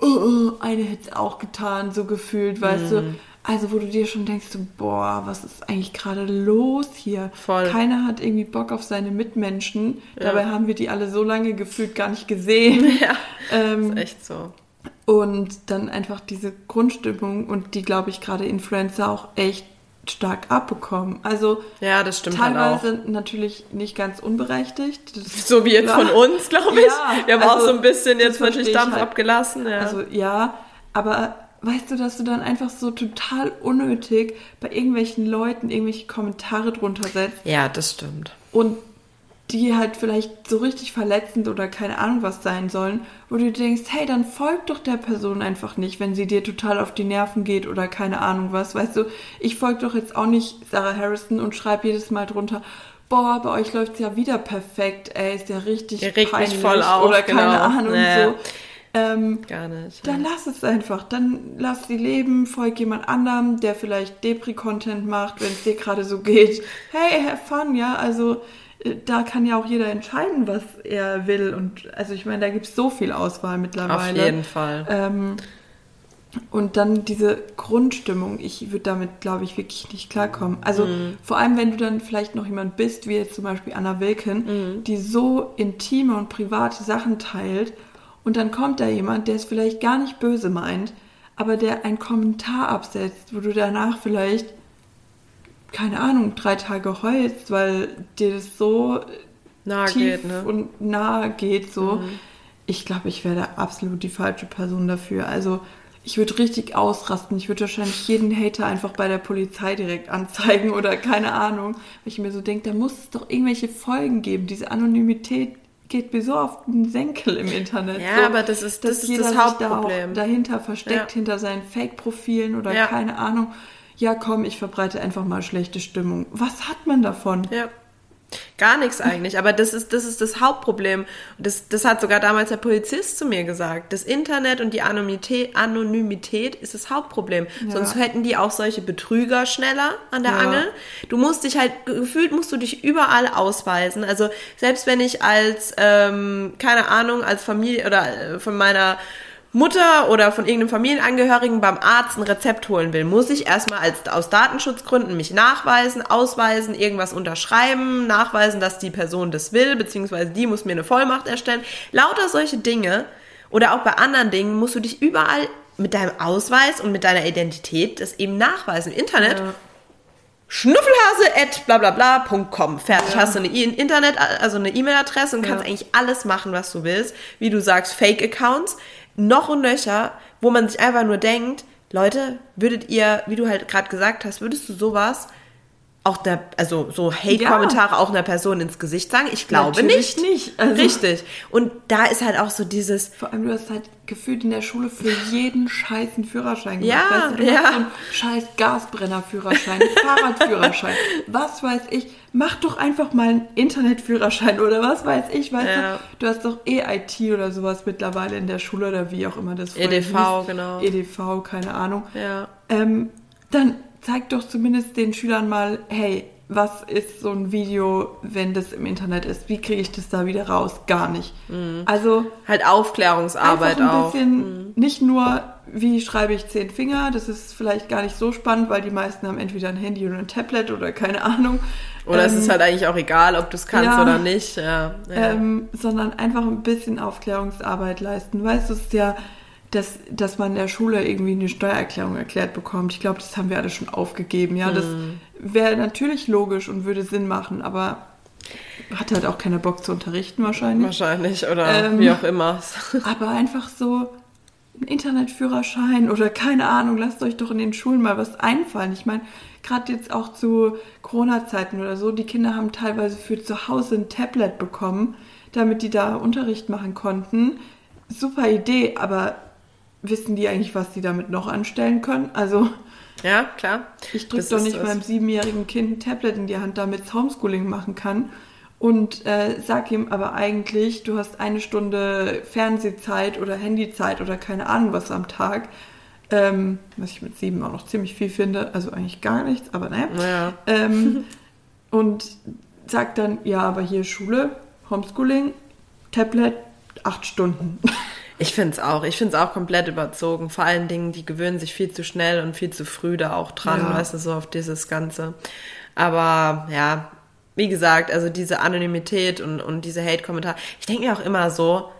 [SPEAKER 2] Oh, oh, eine hätte es auch getan, so gefühlt, weißt
[SPEAKER 1] Mhm.
[SPEAKER 2] du. Also wo du dir schon denkst, so, boah, was ist eigentlich gerade los hier?
[SPEAKER 1] Voll.
[SPEAKER 2] Keiner hat irgendwie Bock auf seine Mitmenschen. Dabei haben wir die alle so lange gefühlt gar nicht gesehen. [laughs]
[SPEAKER 1] ja,
[SPEAKER 2] Ähm,
[SPEAKER 1] ist echt so.
[SPEAKER 2] Und dann einfach diese Grundstimmung und die, glaube ich, gerade Influencer auch echt stark abbekommen. Also
[SPEAKER 1] ja, das stimmt
[SPEAKER 2] teilweise halt natürlich nicht ganz unberechtigt. [laughs]
[SPEAKER 1] So wie jetzt klar. von [laughs] uns, glaube ich. Ja, Wir haben also, auch so ein bisschen jetzt natürlich Dampf halt. abgelassen. Ja.
[SPEAKER 2] Also ja, aber weißt du, dass du dann einfach so total unnötig bei irgendwelchen Leuten irgendwelche Kommentare drunter setzt.
[SPEAKER 1] Ja, das stimmt.
[SPEAKER 2] Und die halt vielleicht so richtig verletzend oder keine Ahnung was sein sollen, wo du denkst, hey, dann folg doch der Person einfach nicht, wenn sie dir total auf die Nerven geht oder keine Ahnung was. Weißt du, ich folge doch jetzt auch nicht Sarah Harrison und schreibe jedes Mal drunter, boah, bei euch läuft's ja wieder perfekt, ey, ist ja richtig
[SPEAKER 1] Der regt peinlich mich voll auf, oder
[SPEAKER 2] keine genau. Ahnung
[SPEAKER 1] nee.
[SPEAKER 2] so. Ähm,
[SPEAKER 1] Gar nicht.
[SPEAKER 2] Dann ja. lass es einfach. Dann lass sie leben, folg jemand anderem, der vielleicht Depri-Content macht, wenn es dir gerade so geht. Hey, have fun, ja. Also da kann ja auch jeder entscheiden, was er will. Und also ich meine, da gibt es so viel Auswahl mittlerweile.
[SPEAKER 1] Auf jeden Fall.
[SPEAKER 2] Ähm, und dann diese Grundstimmung, ich würde damit, glaube ich, wirklich nicht klarkommen. Also mm. vor allem, wenn du dann vielleicht noch jemand bist, wie jetzt zum Beispiel Anna Wilken, mm. die so intime und private Sachen teilt und dann kommt da jemand, der es vielleicht gar nicht böse meint, aber der einen Kommentar absetzt, wo du danach vielleicht, keine Ahnung, drei Tage heulst, weil dir das so
[SPEAKER 1] nahe
[SPEAKER 2] tief
[SPEAKER 1] geht, ne?
[SPEAKER 2] und nahe geht, so. Mhm. Ich glaube, ich wäre absolut die falsche Person dafür. Also, ich würde richtig ausrasten. Ich würde wahrscheinlich jeden Hater einfach bei der Polizei direkt anzeigen oder keine Ahnung. Weil ich mir so denke, da muss es doch irgendwelche Folgen geben. Diese Anonymität geht mir so auf den Senkel im Internet.
[SPEAKER 1] Ja,
[SPEAKER 2] so,
[SPEAKER 1] aber das ist das, ist das Hauptproblem.
[SPEAKER 2] Da dahinter versteckt, ja. hinter seinen Fake-Profilen oder ja. keine Ahnung. Ja, komm, ich verbreite einfach mal schlechte Stimmung. Was hat man davon?
[SPEAKER 1] Ja. Gar nichts eigentlich, aber das ist, das ist das Hauptproblem. Das, das hat sogar damals der Polizist zu mir gesagt. Das Internet und die Anonymität, Anonymität ist das Hauptproblem. Ja. Sonst hätten die auch solche Betrüger schneller an der ja. Angel. Du musst dich halt, gefühlt musst du dich überall ausweisen. Also selbst wenn ich als, ähm, keine Ahnung, als Familie oder äh, von meiner Mutter oder von irgendeinem Familienangehörigen beim Arzt ein Rezept holen will, muss ich erstmal als, aus Datenschutzgründen mich nachweisen, ausweisen, irgendwas unterschreiben, nachweisen, dass die Person das will, beziehungsweise die muss mir eine Vollmacht erstellen. Lauter solche Dinge oder auch bei anderen Dingen musst du dich überall mit deinem Ausweis und mit deiner Identität das eben nachweisen. Im Internet ja. Schnuffelhase at blablabla.com. Fertig. Ja. Hast du eine Internet, also eine E-Mail-Adresse und kannst ja. eigentlich alles machen, was du willst. Wie du sagst, Fake-Accounts noch und nöcher, wo man sich einfach nur denkt, Leute, würdet ihr, wie du halt gerade gesagt hast, würdest du sowas auch der, also so Hate-Kommentare ja. auch einer Person ins Gesicht sagen? Ich glaube
[SPEAKER 2] Natürlich nicht. nicht.
[SPEAKER 1] Also Richtig. Und da ist halt auch so dieses.
[SPEAKER 2] Vor allem, du hast halt gefühlt in der Schule für jeden Scheiß einen Führerschein gemacht.
[SPEAKER 1] Ja,
[SPEAKER 2] weißt du, du
[SPEAKER 1] ja.
[SPEAKER 2] So einen scheiß Gasbrennerführerschein, [laughs] Fahrradführerschein, was weiß ich. Mach doch einfach mal einen Internetführerschein oder was weiß ich, weißt ja. du? Du hast doch EIT oder sowas mittlerweile in der Schule oder wie auch immer das
[SPEAKER 1] EDV, hieß. genau.
[SPEAKER 2] EDV, keine Ahnung.
[SPEAKER 1] Ja.
[SPEAKER 2] Ähm, dann zeig doch zumindest den Schülern mal, hey, was ist so ein Video, wenn das im Internet ist? Wie kriege ich das da wieder raus? Gar nicht.
[SPEAKER 1] Mhm.
[SPEAKER 2] Also
[SPEAKER 1] halt Aufklärungsarbeit
[SPEAKER 2] ein
[SPEAKER 1] auch.
[SPEAKER 2] Bisschen mhm. Nicht nur, wie schreibe ich zehn Finger, das ist vielleicht gar nicht so spannend, weil die meisten haben entweder ein Handy oder ein Tablet oder keine Ahnung.
[SPEAKER 1] Oder ähm, es ist ähm, halt eigentlich auch egal, ob du es kannst ja, oder nicht. Ja,
[SPEAKER 2] ja. Ähm, sondern einfach ein bisschen Aufklärungsarbeit leisten. Weißt du, es ist ja dass, dass man in der Schule irgendwie eine Steuererklärung erklärt bekommt. Ich glaube, das haben wir alle schon aufgegeben. Ja, das mm. wäre natürlich logisch und würde Sinn machen, aber hat halt auch keiner Bock zu unterrichten wahrscheinlich.
[SPEAKER 1] Wahrscheinlich oder ähm, wie auch immer. [laughs]
[SPEAKER 2] aber einfach so ein Internetführerschein oder keine Ahnung, lasst euch doch in den Schulen mal was einfallen. Ich meine, gerade jetzt auch zu Corona-Zeiten oder so, die Kinder haben teilweise für zu Hause ein Tablet bekommen, damit die da Unterricht machen konnten. Super Idee, aber wissen die eigentlich, was sie damit noch anstellen können? Also.
[SPEAKER 1] Ja, klar.
[SPEAKER 2] Ich drücke doch nicht meinem siebenjährigen Kind ein Tablet in die Hand, damit es Homeschooling machen kann. Und äh, sag ihm aber eigentlich, du hast eine Stunde Fernsehzeit oder Handyzeit oder keine Ahnung was am Tag. Ähm, was ich mit sieben auch noch ziemlich viel finde. Also eigentlich gar nichts, aber naja.
[SPEAKER 1] naja.
[SPEAKER 2] Ähm, [laughs] und sag dann, ja, aber hier Schule, Homeschooling, Tablet, acht Stunden.
[SPEAKER 1] Ich finde es auch. Ich finde es auch komplett überzogen. Vor allen Dingen, die gewöhnen sich viel zu schnell und viel zu früh da auch dran, ja. weißt du, so auf dieses Ganze. Aber ja, wie gesagt, also diese Anonymität und, und diese Hate-Kommentare. Ich denke mir auch immer so,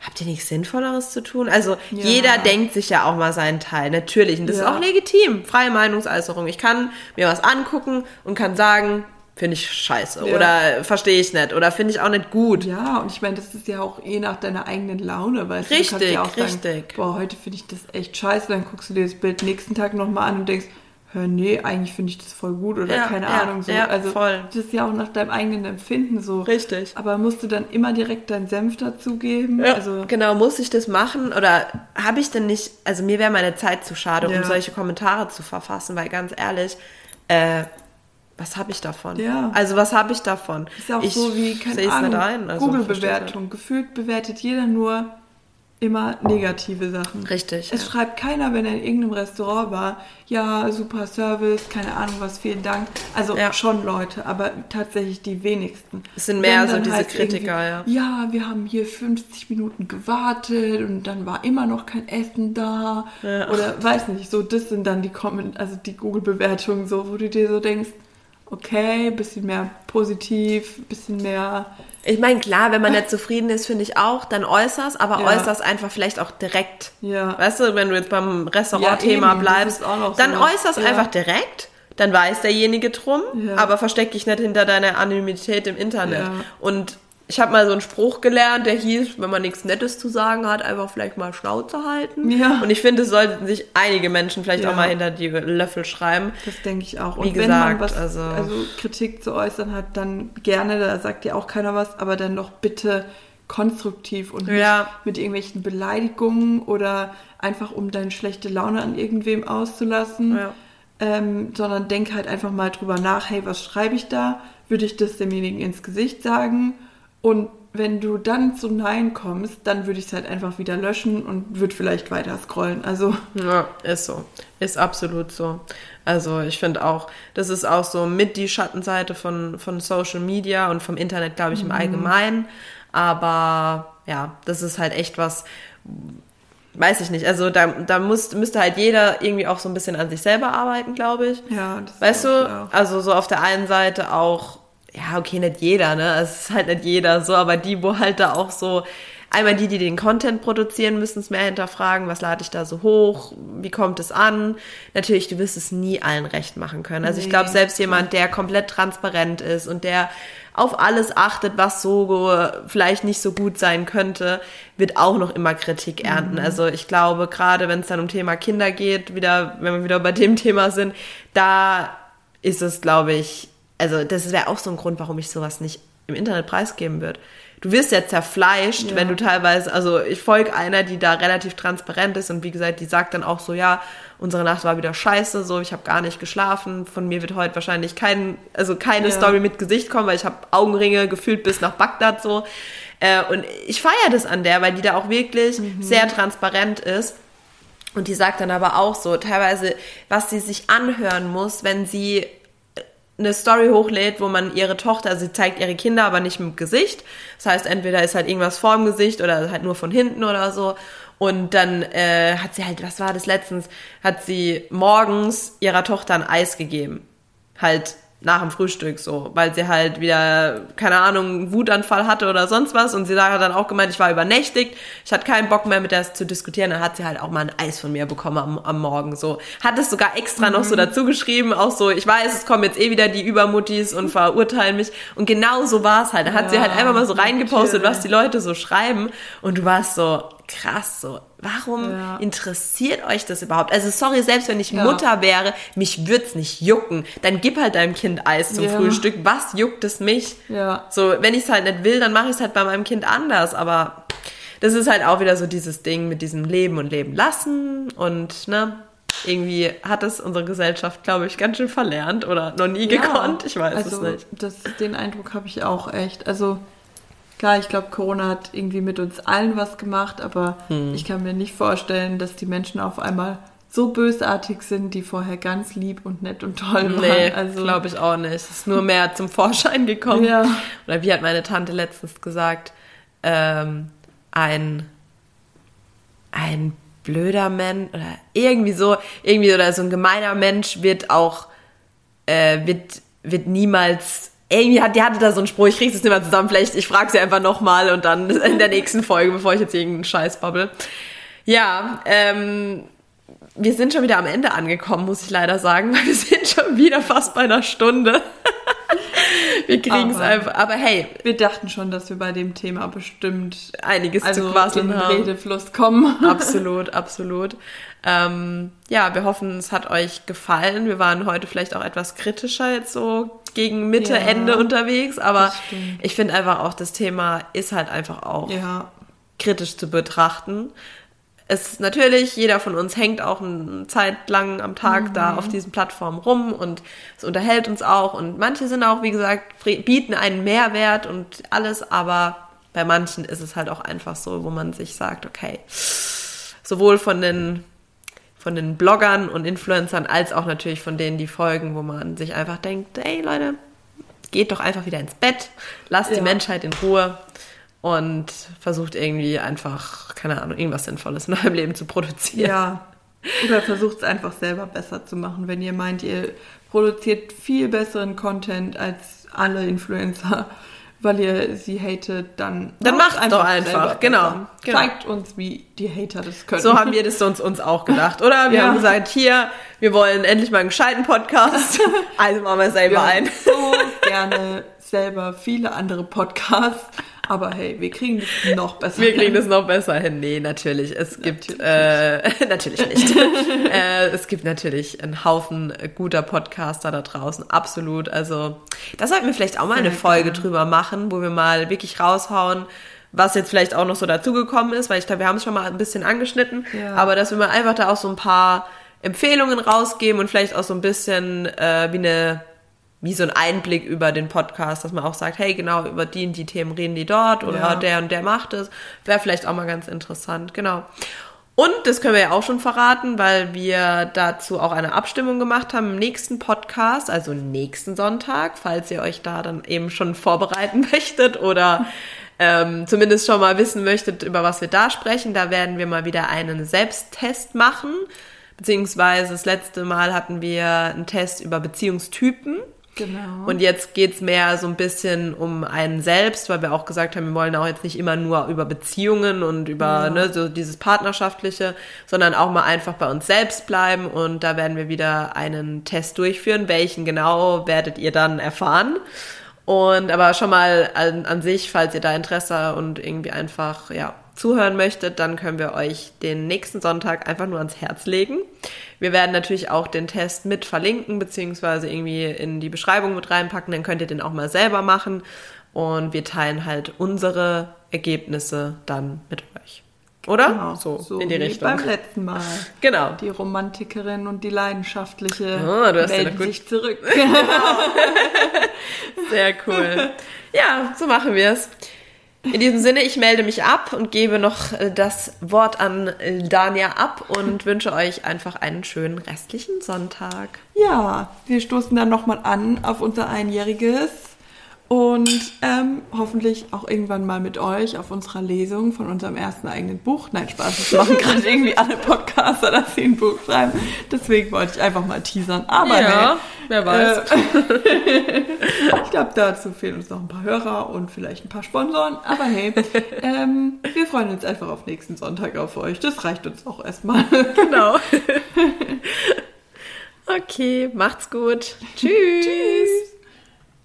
[SPEAKER 1] habt ihr nichts Sinnvolleres zu tun? Also ja. jeder denkt sich ja auch mal seinen Teil, natürlich. Und das ja. ist auch legitim. Freie Meinungsäußerung. Ich kann mir was angucken und kann sagen, finde ich scheiße ja. oder verstehe ich nicht oder finde ich auch nicht gut.
[SPEAKER 2] Ja, und ich meine, das ist ja auch eh nach deiner eigenen Laune, weil
[SPEAKER 1] richtig, du ja auch richtig.
[SPEAKER 2] Sagen, boah, heute finde ich das echt scheiße, dann guckst du dir das Bild nächsten Tag nochmal an und denkst, hör, nee, eigentlich finde ich das voll gut oder ja, keine ja, Ahnung so.
[SPEAKER 1] Ja,
[SPEAKER 2] also
[SPEAKER 1] voll.
[SPEAKER 2] das ist ja auch nach deinem eigenen Empfinden so.
[SPEAKER 1] Richtig.
[SPEAKER 2] Aber musst du dann immer direkt deinen Senf dazugeben?
[SPEAKER 1] Ja,
[SPEAKER 2] also
[SPEAKER 1] genau, muss ich das machen oder habe ich denn nicht, also mir wäre meine Zeit zu schade, um solche Kommentare zu verfassen, weil ganz ehrlich, äh, was habe ich davon?
[SPEAKER 2] Ja.
[SPEAKER 1] Also was habe ich davon?
[SPEAKER 2] Ist ja auch
[SPEAKER 1] ich
[SPEAKER 2] so wie, keine Ahnung, also, Google-Bewertung. Gefühlt bewertet jeder nur immer negative Sachen.
[SPEAKER 1] Richtig.
[SPEAKER 2] Es ja. schreibt keiner, wenn er in irgendeinem Restaurant war, ja, super Service, keine Ahnung was, vielen Dank. Also ja. schon Leute, aber tatsächlich die wenigsten.
[SPEAKER 1] Es sind mehr so diese Kritiker, ja.
[SPEAKER 2] Ja, wir haben hier 50 Minuten gewartet und dann war immer noch kein Essen da. Ja. Oder weiß nicht, so das sind dann die Comment, also die Google-Bewertungen, so, wo du dir so denkst, okay, bisschen mehr positiv, bisschen mehr
[SPEAKER 1] ich meine, klar, wenn man [laughs] nicht zufrieden ist, finde ich auch, dann äußerst, aber ja. äußerst einfach vielleicht auch direkt.
[SPEAKER 2] Ja.
[SPEAKER 1] Weißt du, wenn du jetzt beim Restaurant-Thema ja, bleibst, dann so. äußerst ja. einfach direkt, dann weiß derjenige drum, aber versteck dich nicht hinter deiner Anonymität im Internet. Und ich habe mal so einen Spruch gelernt, der hieß, wenn man nichts Nettes zu sagen hat, einfach vielleicht mal Schnauze halten.
[SPEAKER 2] Ja.
[SPEAKER 1] Und ich finde, es sollten sich einige Menschen vielleicht ja. auch mal hinter die Löffel schreiben.
[SPEAKER 2] Das denke ich auch.
[SPEAKER 1] Und Wie wenn gesagt, man was,
[SPEAKER 2] also, also Kritik zu äußern hat, dann gerne, da sagt ja auch keiner was, aber dann doch bitte konstruktiv und nicht
[SPEAKER 1] ja.
[SPEAKER 2] mit irgendwelchen Beleidigungen oder einfach um deine schlechte Laune an irgendwem auszulassen.
[SPEAKER 1] Ja.
[SPEAKER 2] Ähm, sondern denk halt einfach mal drüber nach, hey, was schreibe ich da? Würde ich das demjenigen ins Gesicht sagen? Und wenn du dann zu Nein kommst, dann würde ich es halt einfach wieder löschen und würde vielleicht weiter scrollen. Also.
[SPEAKER 1] Ja, ist so. Ist absolut so. Also ich finde auch, das ist auch so mit die Schattenseite von, von Social Media und vom Internet, glaube ich, im mhm. Allgemeinen. Aber ja, das ist halt echt was, weiß ich nicht. Also da, da muss, müsste halt jeder irgendwie auch so ein bisschen an sich selber arbeiten, glaube ich.
[SPEAKER 2] Ja, das
[SPEAKER 1] Weißt du? Klar. Also so auf der einen Seite auch ja, okay, nicht jeder, ne? Es ist halt nicht jeder so, aber die, wo halt da auch so, einmal die, die den Content produzieren, müssen es mehr hinterfragen, was lade ich da so hoch, wie kommt es an? Natürlich, du wirst es nie allen recht machen können. Also nee, ich glaube, selbst jemand, der komplett transparent ist und der auf alles achtet, was so vielleicht nicht so gut sein könnte, wird auch noch immer Kritik ernten. Mhm. Also ich glaube, gerade wenn es dann um Thema Kinder geht, wieder, wenn wir wieder bei dem Thema sind, da ist es, glaube ich, also das wäre auch so ein Grund, warum ich sowas nicht im Internet preisgeben würde. Du wirst ja zerfleischt, ja. wenn du teilweise, also ich folge einer, die da relativ transparent ist und wie gesagt, die sagt dann auch so, ja, unsere Nacht war wieder scheiße, so, ich habe gar nicht geschlafen, von mir wird heute wahrscheinlich kein, also keine ja. Story mit Gesicht kommen, weil ich habe Augenringe gefühlt bis nach Bagdad so. Äh, und ich feiere das an der, weil die da auch wirklich mhm. sehr transparent ist. Und die sagt dann aber auch so, teilweise, was sie sich anhören muss, wenn sie eine Story hochlädt, wo man ihre Tochter, also sie zeigt ihre Kinder, aber nicht mit Gesicht. Das heißt, entweder ist halt irgendwas vorm Gesicht oder halt nur von hinten oder so. Und dann äh, hat sie halt, was war das letztens, hat sie morgens ihrer Tochter ein Eis gegeben. Halt nach dem Frühstück so, weil sie halt wieder, keine Ahnung, Wutanfall hatte oder sonst was und sie hat dann auch gemeint, ich war übernächtigt, ich hatte keinen Bock mehr mit der zu diskutieren, dann hat sie halt auch mal ein Eis von mir bekommen am, am Morgen so. Hat es sogar extra mhm. noch so mhm. dazu geschrieben, auch so, ich weiß, es kommen jetzt eh wieder die Übermuttis und verurteilen mich und genau so war es halt. Da hat ja, sie halt einfach mal so reingepostet, was die Leute so schreiben und du warst so, krass so. Warum ja. interessiert euch das überhaupt? Also sorry, selbst wenn ich ja. Mutter wäre, mich würde es nicht jucken. Dann gib halt deinem Kind Eis zum ja. Frühstück. Was juckt es mich?
[SPEAKER 2] Ja.
[SPEAKER 1] So, wenn ich es halt nicht will, dann mache ich es halt bei meinem Kind anders. Aber das ist halt auch wieder so dieses Ding mit diesem Leben und Leben lassen und ne. Irgendwie hat es unsere Gesellschaft, glaube ich, ganz schön verlernt oder noch nie gekonnt. Ich weiß
[SPEAKER 2] also,
[SPEAKER 1] es nicht.
[SPEAKER 2] Das, den Eindruck habe ich auch echt. Also Klar, ich glaube, Corona hat irgendwie mit uns allen was gemacht, aber hm. ich kann mir nicht vorstellen, dass die Menschen auf einmal so bösartig sind, die vorher ganz lieb und nett und toll waren. Nee,
[SPEAKER 1] also, glaube ich auch nicht. Es ist nur mehr zum Vorschein gekommen.
[SPEAKER 2] Ja.
[SPEAKER 1] Oder wie hat meine Tante letztens gesagt, ähm, ein, ein blöder Mensch oder irgendwie so, irgendwie oder so ein gemeiner Mensch wird auch, äh, wird, wird niemals irgendwie hat, die hatte da so einen Spruch, ich krieg's jetzt nicht mehr zusammen, vielleicht, ich frage sie einfach nochmal und dann [laughs] in der nächsten Folge, bevor ich jetzt irgendeinen Scheiß babbel. Ja, ähm, wir sind schon wieder am Ende angekommen, muss ich leider sagen, [laughs] weil wir sind schon wieder fast bei einer Stunde. Wir kriegen es einfach. Aber hey.
[SPEAKER 2] Wir dachten schon, dass wir bei dem Thema bestimmt
[SPEAKER 1] einiges
[SPEAKER 2] also
[SPEAKER 1] zu quasseln
[SPEAKER 2] in den
[SPEAKER 1] haben.
[SPEAKER 2] Redefluss kommen. [laughs]
[SPEAKER 1] Absolut, absolut. Ähm, ja, wir hoffen, es hat euch gefallen. Wir waren heute vielleicht auch etwas kritischer jetzt so gegen Mitte,
[SPEAKER 2] Ja,
[SPEAKER 1] Ende unterwegs, aber ich finde einfach auch, das Thema ist halt einfach auch
[SPEAKER 2] Ja.
[SPEAKER 1] kritisch zu betrachten. Es ist natürlich, jeder von uns hängt auch eine Zeit lang am Tag da auf diesen Plattformen rum und es unterhält uns auch. Und manche sind auch, wie gesagt, bieten einen Mehrwert und alles, aber bei manchen ist es halt auch einfach so, wo man sich sagt, okay, sowohl von den, von den Bloggern und Influencern als auch natürlich von denen, die folgen, wo man sich einfach denkt, ey Leute, geht doch einfach wieder ins Bett, lasst die
[SPEAKER 2] Ja.
[SPEAKER 1] Menschheit in Ruhe und versucht irgendwie einfach, keine Ahnung, irgendwas Sinnvolles in eurem Leben zu produzieren.
[SPEAKER 2] Ja. Oder versucht es einfach selber besser zu machen. Wenn ihr meint, ihr produziert viel besseren Content als alle Influencer, weil ihr sie hatet, dann
[SPEAKER 1] Dann
[SPEAKER 2] macht's
[SPEAKER 1] macht's doch einfach. Genau, genau.
[SPEAKER 2] Zeigt uns, wie die Hater das können.
[SPEAKER 1] So haben wir das uns, uns auch gedacht, oder? Wir
[SPEAKER 2] Ja.
[SPEAKER 1] haben gesagt, hier, wir wollen endlich mal einen gescheiten Podcast. [laughs] Also machen wir selber
[SPEAKER 2] wir
[SPEAKER 1] ein.
[SPEAKER 2] so gerne selber viele andere Podcasts, aber hey, wir kriegen das noch besser.
[SPEAKER 1] Wir kriegen das noch besser hin. Nee, natürlich. Es gibt, natürlich, äh, [laughs] natürlich nicht. [laughs] äh, es gibt natürlich einen Haufen guter Podcaster da draußen. Absolut. Also, da sollten wir vielleicht auch mal eine Folge drüber machen, wo wir mal wirklich raushauen, was jetzt vielleicht auch noch so dazugekommen ist, weil ich glaube, wir haben es schon mal ein bisschen angeschnitten.
[SPEAKER 2] Ja.
[SPEAKER 1] Aber dass wir mal einfach da auch so ein paar Empfehlungen rausgeben und vielleicht auch so ein bisschen äh, wie eine wie so ein Einblick über den Podcast, dass man auch sagt, hey, genau, über die und die Themen reden die dort oder
[SPEAKER 2] Ja.
[SPEAKER 1] der und der macht es. Wäre vielleicht auch mal ganz interessant, genau. Und das können wir ja auch schon verraten, weil wir dazu auch eine Abstimmung gemacht haben im nächsten Podcast, also nächsten Sonntag, falls ihr euch da dann eben schon vorbereiten [laughs] möchtet oder ähm, zumindest schon mal wissen möchtet, über was wir da sprechen. Da werden wir mal wieder einen Selbsttest machen. Beziehungsweise das letzte Mal hatten wir einen Test über Beziehungstypen.
[SPEAKER 2] Genau.
[SPEAKER 1] Und jetzt geht's mehr so ein bisschen um einen selbst, weil wir auch gesagt haben, wir wollen auch jetzt nicht immer nur über Beziehungen und über ne, so dieses Partnerschaftliche, sondern auch mal einfach bei uns selbst bleiben. Und da werden wir wieder einen Test durchführen. Welchen genau werdet ihr dann erfahren. Und aber schon mal an, an sich, falls ihr da Interesse und irgendwie einfach ja zuhören möchtet, dann können wir euch den nächsten Sonntag einfach nur ans Herz legen. Wir werden natürlich auch den Test mit verlinken, beziehungsweise irgendwie in die Beschreibung mit reinpacken, dann könnt ihr den auch mal selber machen. Und wir teilen halt unsere Ergebnisse dann mit euch. Oder?
[SPEAKER 2] Genau,
[SPEAKER 1] so, in die
[SPEAKER 2] wie
[SPEAKER 1] Richtung.
[SPEAKER 2] Beim letzten Mal.
[SPEAKER 1] Genau.
[SPEAKER 2] Die Romantikerin und die Leidenschaftliche
[SPEAKER 1] Oh, du hast ja
[SPEAKER 2] melden
[SPEAKER 1] noch gut-
[SPEAKER 2] sich zurück. [laughs]
[SPEAKER 1] Sehr cool. Ja, so machen wir es. In diesem Sinne, ich melde mich ab und gebe noch äh, das Wort an äh, Dania ab und wünsche euch einfach einen schönen restlichen Sonntag.
[SPEAKER 2] Ja, wir stoßen dann nochmal an auf unser Einjähriges und ähm, hoffentlich auch irgendwann mal mit euch auf unserer Lesung von unserem ersten eigenen Buch. Nein, Spaß, das machen [laughs] gerade irgendwie alle Podcaster, dass sie ein Buch schreiben. Deswegen wollte ich einfach mal teasern. Aber hey,
[SPEAKER 1] wer weiß.
[SPEAKER 2] Äh, [laughs] ich glaube, dazu fehlen uns noch ein paar Hörer und vielleicht ein paar Sponsoren. Aber hey, [laughs] ähm, wir freuen uns einfach auf nächsten Sonntag auf euch. Das reicht uns auch erstmal.
[SPEAKER 1] genau. okay, macht's gut. Tschüss. Tschüss.